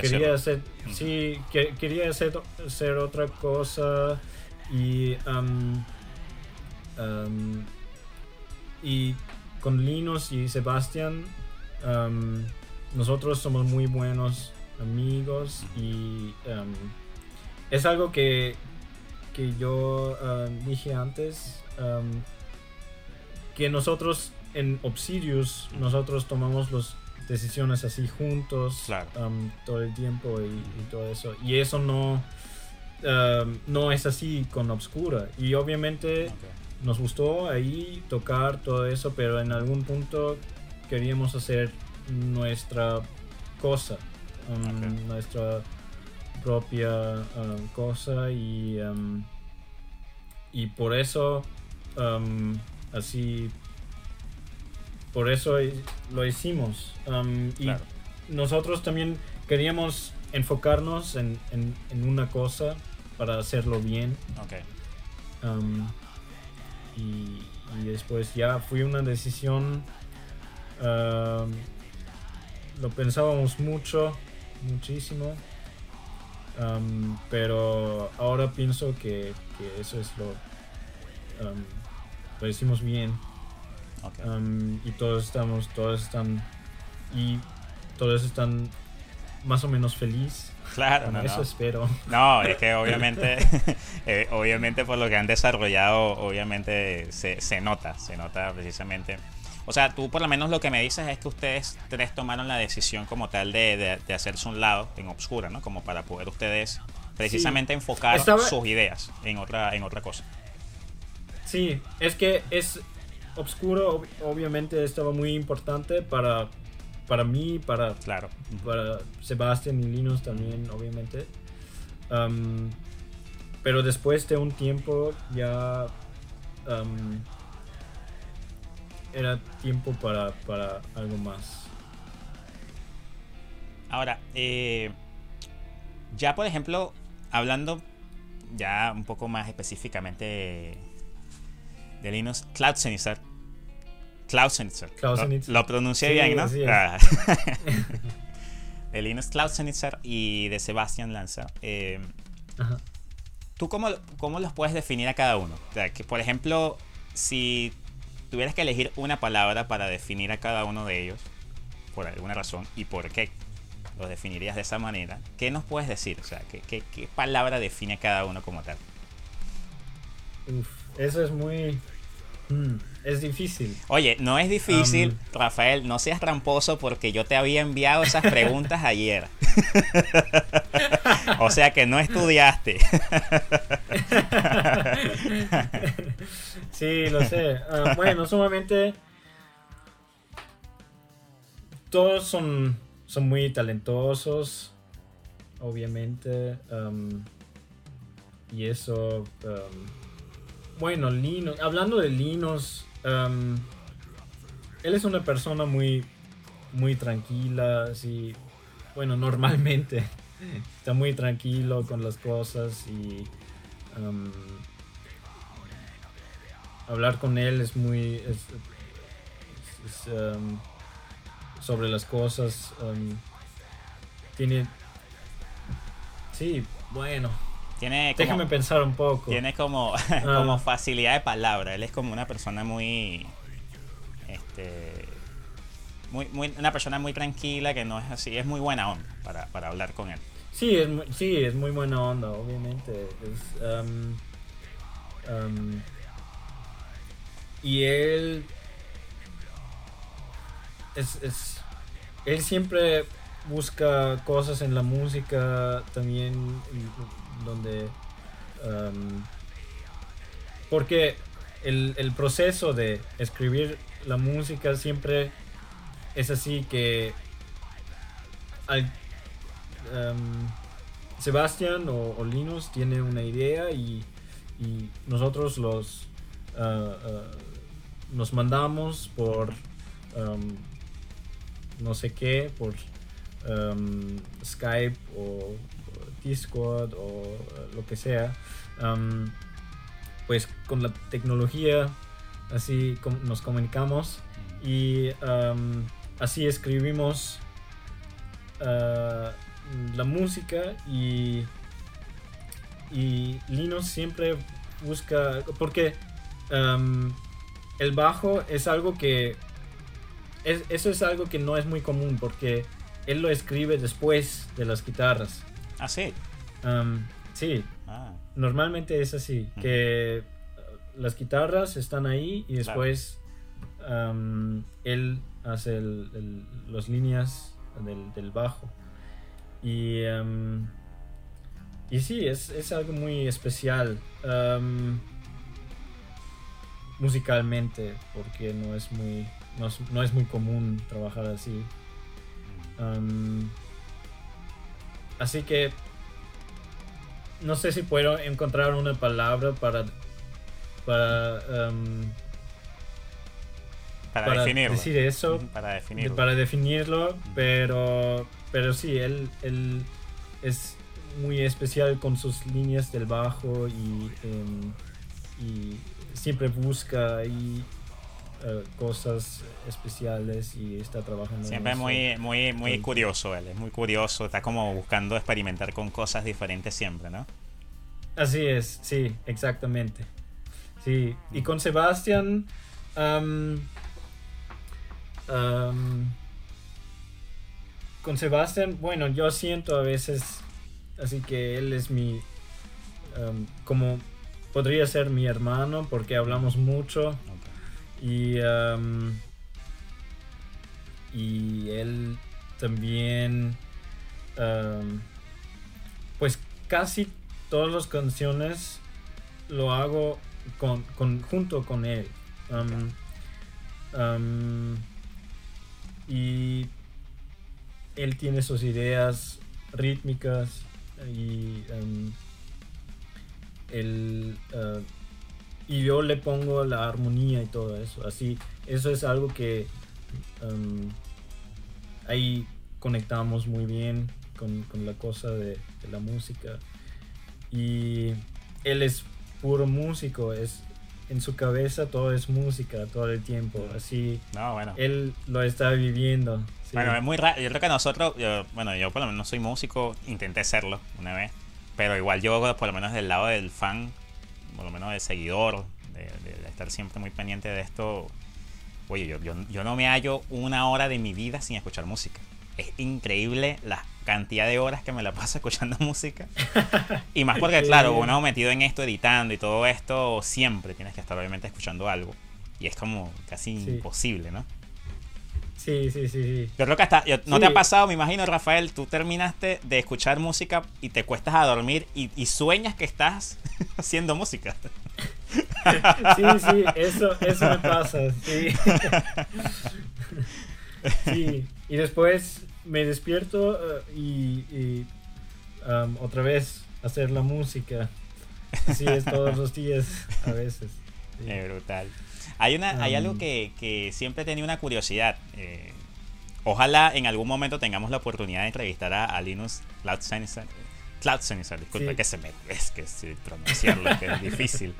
quería hacer sí quería hacer, hacer otra cosa y y con Linus y Sebastián, nosotros somos muy buenos amigos y es algo que, que yo dije antes, que nosotros en Obsidius, nosotros tomamos las decisiones así juntos todo el tiempo y, todo eso. Y eso no, no es así con Obscura. Y obviamente nos gustó ahí tocar todo eso, pero en algún punto queríamos hacer nuestra cosa, um, nuestra propia um, cosa y, um, y por eso así por eso lo hicimos. Y nosotros también queríamos enfocarnos en, una cosa para hacerlo bien y, después ya fue una decisión, lo pensábamos mucho, muchísimo, pero ahora pienso que, eso es lo, lo hicimos bien. y todos estamos, todos están, y todos están más o menos feliz Claro, no, eso espero. No, es que obviamente, [laughs] eh, obviamente por lo que han desarrollado, obviamente se, se nota, se nota precisamente. O sea, tú por lo menos lo que me dices es que ustedes tres tomaron la decisión como tal de, de, hacerse un lado en obscura, ¿no? Como para poder ustedes precisamente enfocar sus ideas en otra, en otra cosa. Sí, es que es obscuro, obviamente estaba muy importante para para mí, para, claro. para Sebastián y Linus también, obviamente. pero después de un tiempo ya era tiempo para, para algo más. Ahora, eh, ya por ejemplo, hablando ya un poco más específicamente de Linus, Cloud Klausenitzer. Lo, pronuncié bien, ¿no? Ah. [laughs] de Linus Klausenitzer y de Sebastian Lanza. Eh, ¿Tú cómo, cómo, los puedes definir a cada uno? O sea, que, por ejemplo, si tuvieras que elegir una palabra para definir a cada uno de ellos, por alguna razón, y por qué los definirías de esa manera, ¿qué nos puedes decir? O sea, ¿qué, qué, palabra define a cada uno como tal? Uf, eso es muy... Mm, es difícil. Oye, no es difícil, Rafael, no seas tramposo porque yo te había enviado esas preguntas ayer. [laughs] o sea que no estudiaste. sí, lo sé. Ah, bueno, sumamente todos son, son muy talentosos, obviamente. y eso... bueno, Linus, hablando de Linus, Em, él es una persona muy, muy tranquila, así, bueno, normalmente [laughs] está muy tranquilo con las cosas y em, hablar con él es muy em, sobre las cosas. tiene, sí, bueno, tiene Déjame pensar un poco. Tiene como, [laughs] como ah. facilidad de palabra. Él es como una persona muy. Este. Muy, muy, una persona muy tranquila que no es así. Es muy buena onda para, para hablar con él. Sí, es, sí, es muy buena onda, obviamente. Um, um, y él es, él siempre busca cosas en la música también donde um, porque el, proceso de escribir la música siempre es así que um, Sebastián o, Linus tiene una idea y, nosotros los uh, uh, nos mandamos por um, no sé qué, por Skype o, Discord o lo que sea, pues con la tecnología así nos comunicamos y así escribimos uh, la música y, y Linus siempre busca, porque el bajo es algo que eso es algo que no es muy común porque él lo escribe después de las guitarras. Ah, sí. sí. Ah. Normalmente es así, que uh, las guitarras están ahí y después él hace las líneas del, bajo. Y, y sí, es, algo muy especial musicalmente porque no es muy no es, muy común trabajar así. Así que no sé si puedo encontrar una palabra para para para, definirlo. decir eso. Para definirlo. Para definirlo pero pero sí él, él es muy especial con sus líneas del bajo y, em, y siempre busca y eh, cosas especiales y está trabajando. Siempre muy, muy, muy curioso él, es muy curioso, está como buscando experimentar con cosas diferentes siempre, ¿no? Así es, sí, exactamente. Sí, y con Sebastián, con Sebastián, bueno, yo siento a veces, así que él es mi, como podría ser mi hermano porque hablamos mucho. Y, y él también, pues casi todas las canciones lo hago con, junto con él. y él tiene sus ideas rítmicas y él uh, y yo le pongo la armonía y todo eso. Así, eso es algo que um, ahí conectamos muy bien con, la cosa de, la música. Y él es puro músico, es en su cabeza todo es música todo el tiempo. Así, no, bueno. él lo está viviendo. Bueno, es muy raro. Yo creo que nosotros, bueno, yo por lo menos no soy músico, intenté serlo una vez, pero igual yo por lo menos del lado del fan por lo menos de seguidor, de, estar siempre muy pendiente de esto, oye, yo, yo, no me hallo una hora de mi vida sin escuchar música. Es increíble la cantidad de horas que me la paso [laughs] escuchando música. Y más porque, claro, uno metido en esto, editando y todo esto, siempre tienes que estar obviamente escuchando algo. Y es como casi imposible, ¿no? Sí, sí, sí, sí. Yo creo que hasta, no te ha pasado, me imagino, Rafael, tú terminaste de escuchar música y te cuestas a dormir y, sueñas que estás [laughs] haciendo música. [laughs] Sí, sí, eso, eso me pasa, sí. [laughs] Sí, y después me despierto uh, y, um, otra vez hacer la música. Así es todos los días, a veces. Es brutal. Hay, una, hay algo que, siempre he tenido una curiosidad. Eh, ojalá en algún momento tengamos la oportunidad de entrevistar a, Linus Cloudsenser. Cloudsenser, disculpe que se me es que pronunciarlo que es difícil.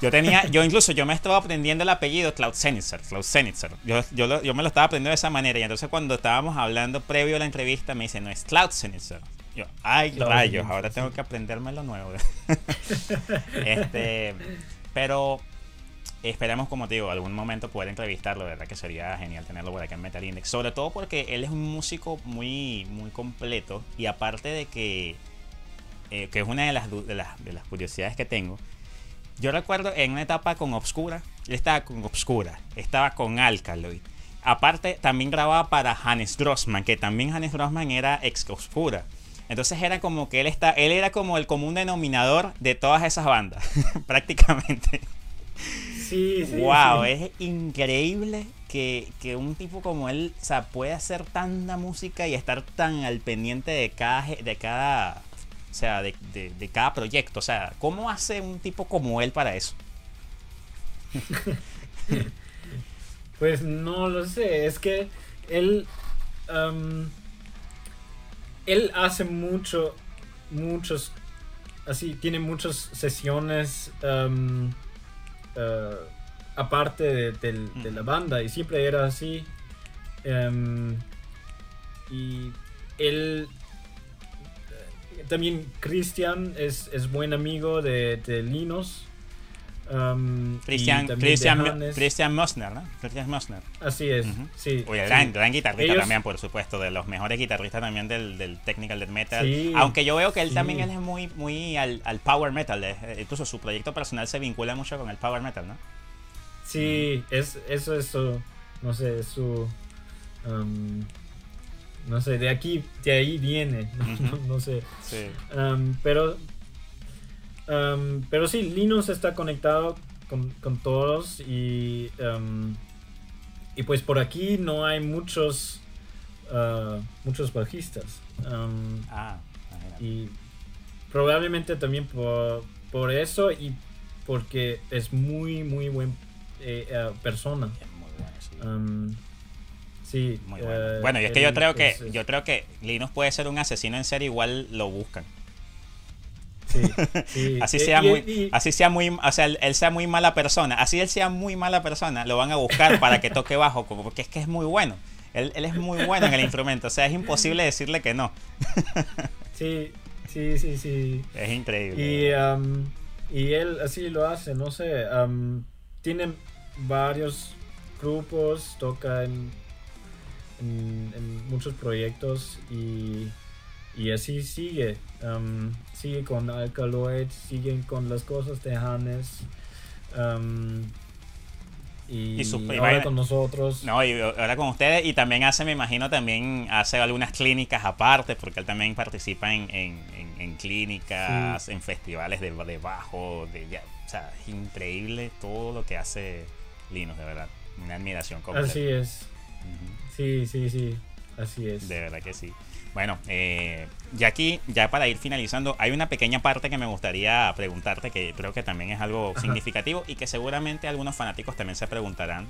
Yo tenía, yo incluso yo me estaba aprendiendo el apellido Cloud Cloud Yo, yo, yo me lo estaba aprendiendo de esa manera y entonces cuando estábamos hablando previo a la entrevista me dice, no es Cloud Yo, ay, rayos, ahora tengo que aprenderme lo nuevo. [laughs] este, pero Esperemos, como te digo, algún momento poder entrevistarlo, verdad que sería genial tenerlo por acá en Metal Index. Sobre todo porque él es un músico muy, muy completo y aparte de que, eh, que es una de las, de las, de las curiosidades que tengo, yo recuerdo en una etapa con Obscura, él estaba con Obscura, estaba con Alkaloid. Aparte, también grababa para Hannes Grossman, que también Hannes Grossman era ex Obscura. Entonces era como que él está, él era como el común denominador de todas esas bandas, [laughs] prácticamente. Sí, sí. Wow, es increíble que, un tipo como él o sea, puede hacer tanta música y estar tan al pendiente de cada, de cada, o sea, de, de cada proyecto. O sea, ¿cómo hace un tipo como él para eso? [laughs] pues no lo sé, es que él, él hace mucho, muchos, así, tiene muchas sesiones eh, aparte de, la banda y siempre era así. Em, y él eh, también Christian es, es, buen amigo de, de Linus. Um, Christian, Christian, Mosner, ¿no? Christian Mosner. Así es, sí. Oye, gran, gran guitarrista también, por supuesto, de los mejores guitarristas también del, del technical death metal. Aunque yo veo que él también él es muy, muy al, al power metal. Eh, incluso su proyecto personal se vincula mucho con el power metal, ¿no? Sí, es, eso es su, no sé, su... Um, no sé, de aquí, de ahí viene, [laughs] no, sé. Sí. Um, pero Um, pero sí, Linux está conectado con, todos y, um, y pues por aquí no hay muchos uh, muchos bajistas. Um, ah, y probablemente también por, por, eso y porque es muy, muy buen eh, uh, persona. sí. muy bueno. Uh, bueno, y es que yo creo que yo creo que Linux puede ser un asesino en serie, igual lo buscan. [laughs] así sea muy, así sea muy, o sea, él, sea muy mala persona, así él sea muy mala persona, lo van a buscar para que toque bajo, porque es que es muy bueno. Él, es muy bueno en el instrumento, o sea, es imposible decirle que no. [laughs] sí, sí, sí, sí. Es increíble. Y, um, y él así lo hace, no sé, um, tiene varios grupos, toca en, en muchos proyectos y y así sigue. Um, sigue con Alkaloid, siguen con las cosas de Hannes. Um, y, ahora con nosotros. No, y ahora con ustedes. Y también hace, me imagino, también hace algunas clínicas aparte, porque él también participa en, en, clínicas, en festivales de, de bajo. De, o sea, es increíble todo lo que hace Linus, de verdad. Una admiración completa. Así es. Sí, sí, sí. Así es. De verdad que sí. Bueno, eh, ya aquí, ya para ir finalizando, hay una pequeña parte que me gustaría preguntarte, que creo que también es algo significativo y que seguramente algunos fanáticos también se preguntarán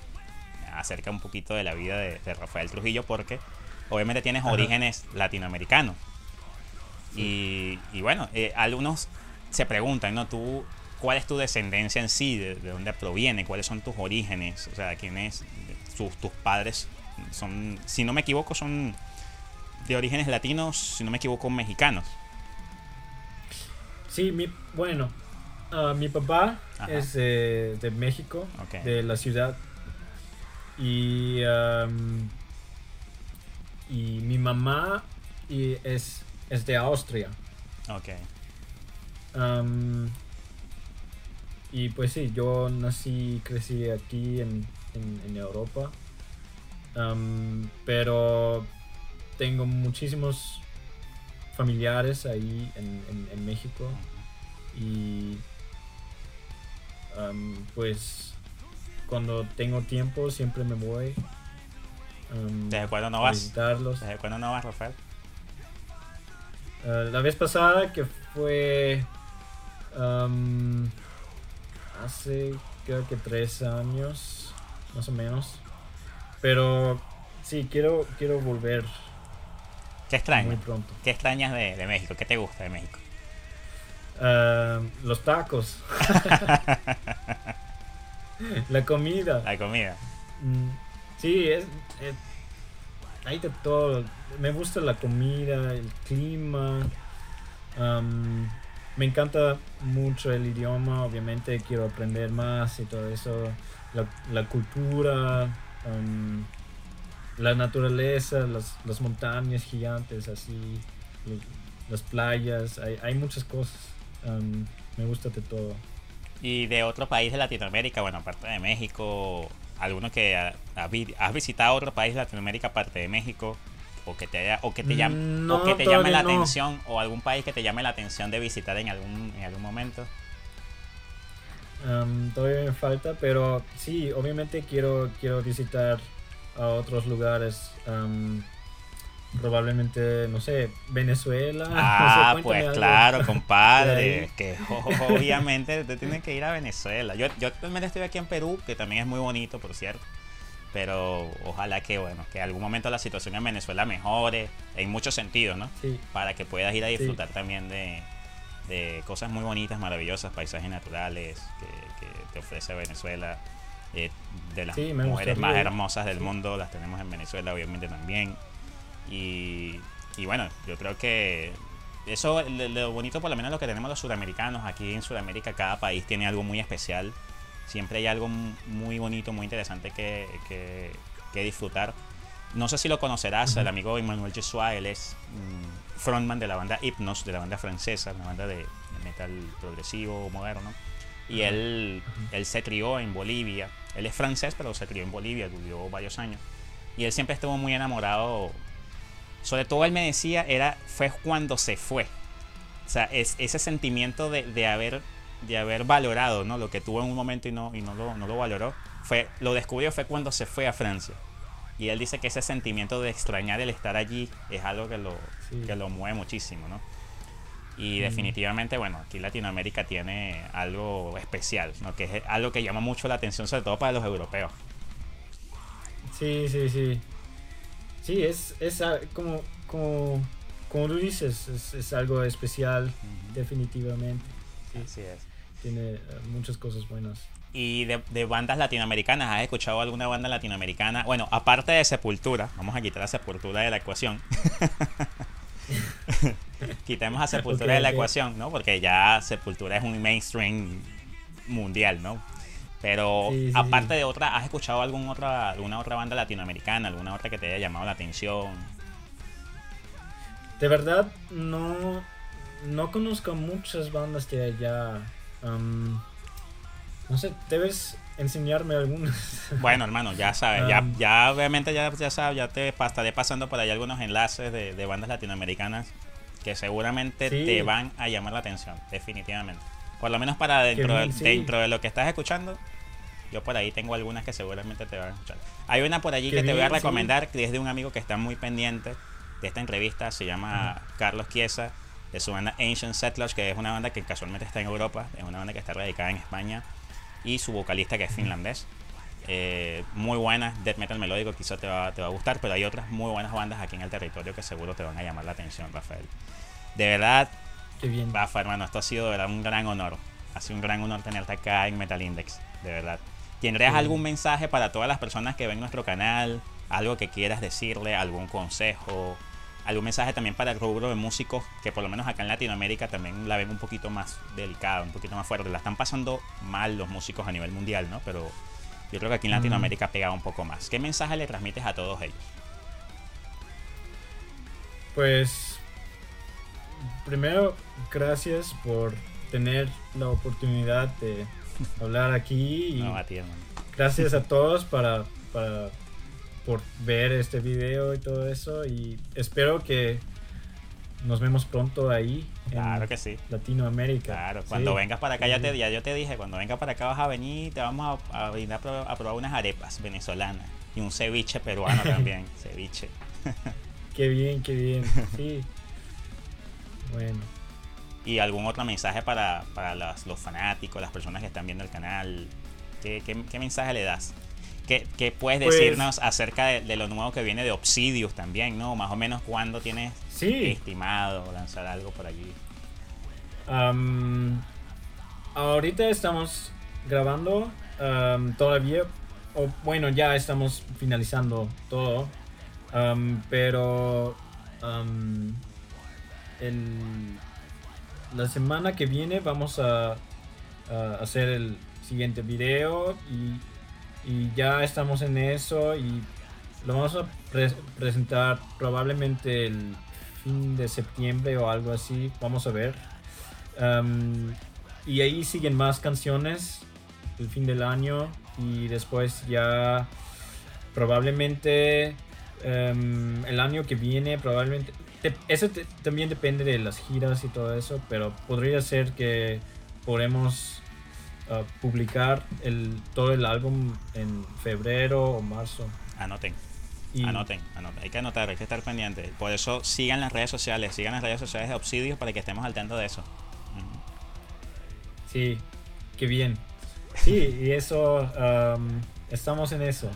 acerca un poquito de la vida de, Rafael Trujillo, porque obviamente tienes orígenes latinoamericanos. Y, bueno, eh, algunos se preguntan, ¿no? Tú, ¿cuál es tu descendencia en sí? ¿De, dónde proviene? ¿Cuáles son tus orígenes? O sea, ¿quiénes, tus, tus padres son, si no me equivoco, son de orígenes latinos, si no me equivoco, mexicanos. Sí, mi, bueno, ah, mi papá es de México, de la ciudad. Y, y mi mamá y es, es de Austria. Ok. y pues sí, yo nací y crecí aquí en, en, Europa. pero tengo muchísimos familiares ahí en, México y pues cuando tengo tiempo siempre me voy. ¿Desde cuándo no vas? Visitarlos. ¿Desde cuándo no vas, Rafael? Ah, la vez pasada que fue hace creo que tres años, más o menos. Pero sí, quiero, quiero volver ¿Qué extrañas? ¿Qué extrañas de, México? ¿Qué te gusta de México? Ah, los tacos. [laughs] la comida. La comida. Mm, sí, es, hay de todo. Me gusta la comida, el clima. me encanta mucho el idioma, obviamente quiero aprender más y todo eso. La, cultura la naturaleza, las, montañas gigantes, así, las playas, hay, muchas cosas. me gusta de todo. Y de otro país de Latinoamérica, bueno, aparte de México, alguno que has visitado otro país de Latinoamérica aparte de México o que te o que te llame o que te llame la atención o algún país que te llame la atención de visitar en algún en algún momento. todavía me falta, pero sí, obviamente quiero quiero visitar a otros lugares probablemente, no sé, Venezuela. [laughs] Ah, pues claro, [laughs] compadre. Que obviamente te tienes que ir a Venezuela. Yo, yo actualmente estoy aquí en Perú, que también es muy bonito, por cierto. Pero ojalá que, bueno, que algún momento la situación en Venezuela mejore, en muchos sentidos, ¿no? Sí. Para que puedas ir a disfrutar también de, de, cosas muy bonitas, maravillosas, paisajes naturales que, que te ofrece Venezuela. Eh, de las mujeres más hermosas del mundo las tenemos en Venezuela, obviamente también. Y, bueno, yo creo que eso, lo, bonito por lo menos lo que tenemos los sudamericanos, aquí en Sudamérica cada país tiene algo muy especial. Siempre hay algo muy bonito, muy interesante que, que, disfrutar. No sé si lo conocerás, el amigo Emmanuel Jesua, él es mm, frontman de la banda Hypnos, de la banda francesa, una banda de, metal progresivo, moderno. Y él, él se crió en Bolivia. Él es francés, pero se crió en Bolivia, vivió varios años. Y él siempre estuvo muy enamorado sobre todo él me decía, era, fue cuando se fue. O sea, es, ese sentimiento de, haber, de haber valorado ¿no? lo que tuvo en un momento y no, y no, lo, no lo valoró, fue, lo descubrió fue cuando se fue a Francia. Y él dice que ese sentimiento de extrañar el estar allí es algo que lo, que lo mueve muchísimo, ¿no? Y definitivamente, bueno, aquí Latinoamérica tiene algo especial, ¿no? Que es algo que llama mucho la atención, sobre todo para los europeos. Sí, sí, sí. Sí, es, es como, como, como tú dices, es, algo especial, definitivamente. Así es. Tiene eh, muchas cosas buenas. Y de, bandas latinoamericanas, ¿has escuchado alguna banda latinoamericana? Bueno, aparte de Sepultura, vamos a quitar a Sepultura de la ecuación. [laughs] [laughs] Quitemos a Sepultura de la ecuación, ¿no? Porque ya Sepultura es un mainstream mundial, ¿no? Pero aparte de otra, ¿has escuchado algún otra, alguna otra banda latinoamericana, alguna otra que te haya llamado la atención? De verdad, no, no conozco muchas bandas de allá. no sé, debes enseñarme algunas. Bueno, hermano, ya sabes, ya, ya obviamente ya, ya sabes, ya te estaré pasando por ahí algunos enlaces de, bandas latinoamericanas que seguramente te van a llamar la atención, definitivamente. Por lo menos para dentro, dentro de lo que estás escuchando, yo por ahí tengo algunas que seguramente te van a escuchar. Hay una por allí que te voy a recomendar, que es de un amigo que está muy pendiente de esta entrevista. Se llama Carlos Chiesa, de su banda Ancient Settlers, que es una banda que casualmente está en Europa, es una banda que está radicada en España. Y su vocalista que es finlandés. Eh, muy buena, death metal melódico, quizá te va, te va a gustar, pero hay otras muy buenas bandas aquí en el territorio que seguro te van a llamar la atención, Rafael. De verdad, Qué bien. Rafa, hermano, esto ha sido de verdad un gran honor. Ha sido un gran honor tenerte acá en Metal Index, de verdad. ¿Tendrías algún mensaje para todas las personas que ven nuestro canal? Algo que quieras decirle, algún consejo, algún mensaje también para el rubro de músicos que por lo menos acá en Latinoamérica también la ven un poquito más delicada, un poquito más fuerte. La están pasando mal los músicos a nivel mundial, ¿no? Pero yo creo que aquí en Latinoamérica pega un poco más. ¿Qué mensaje le transmites a todos ellos? Pues primero, gracias por tener la oportunidad de hablar aquí. gracias a todos para, por ver este video y todo eso. Y espero que nos vemos pronto ahí. Claro que sí. Latinoamérica. Claro, cuando vengas para acá, ya, te, ya yo te dije, cuando vengas para acá vas a venir, te vamos a, a, a, probar, unas arepas venezolanas y un ceviche peruano también, [laughs] ceviche. qué bien, qué bien, [laughs] sí. Bueno y algún otro mensaje para, los, fanáticos, las personas que están viendo el canal. ¿Qué, mensaje le das? ¿Qué, puedes pues decirnos acerca de, lo nuevo que viene de Obsidios también, ¿no? Más o menos cuándo tienes estimado lanzar algo por allí. ahorita estamos grabando todavía, o bueno, ya estamos finalizando todo, pero el la semana que viene vamos a, hacer el siguiente video y, ya estamos en eso y lo vamos a presentar probablemente el fin de septiembre o algo así. Vamos a ver. y ahí siguen más canciones el fin del año y después ya probablemente em, el año que viene probablemente eso también depende de las giras y todo eso pero podría ser que podemos uh, publicar el, todo el álbum en febrero o marzo anoten Anoten, anoten, hay que anotar, hay que estar pendiente. Por eso sigan las redes sociales, sigan las redes sociales de Obsidio para que estemos al tanto de eso. Sí, qué bien. [laughs] Sí, y eso, estamos en eso.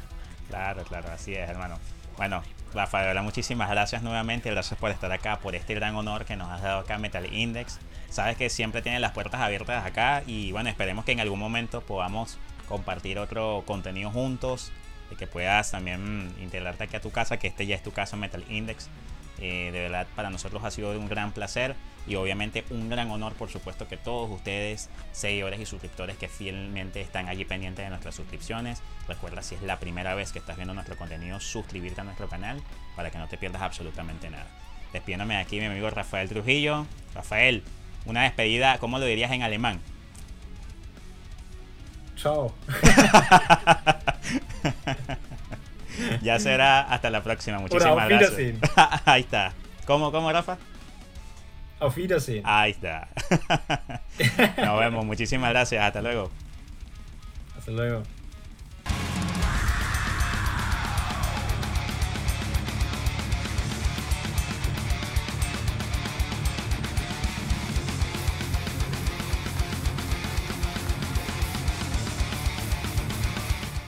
Claro, claro, así es, hermano. Bueno, Rafael, muchísimas gracias nuevamente, gracias por estar acá, por este gran honor que nos has dado acá Metal Index. Sabes que siempre tiene las puertas abiertas acá y bueno, esperemos que en algún momento podamos compartir otro contenido juntos, de que puedas también integrarte aquí a tu casa, que este ya es tu casa Metal Index. Eh, de verdad para nosotros ha sido un gran placer y obviamente un gran honor por supuesto que todos ustedes seguidores y suscriptores que fielmente están allí pendientes de nuestras suscripciones recuerda si es la primera vez que estás viendo nuestro contenido suscribirte a nuestro canal para que no te pierdas absolutamente nada despidiéndome de aquí mi amigo Rafael Trujillo Rafael una despedida ¿cómo lo dirías en alemán? Chao [laughs] ya será hasta la próxima. Muchísimas gracias. [laughs] Ahí está. ¿Cómo, cómo, Rafa? Auf Ahí está. [laughs] Nos vemos. Muchísimas gracias. Hasta luego. Hasta luego.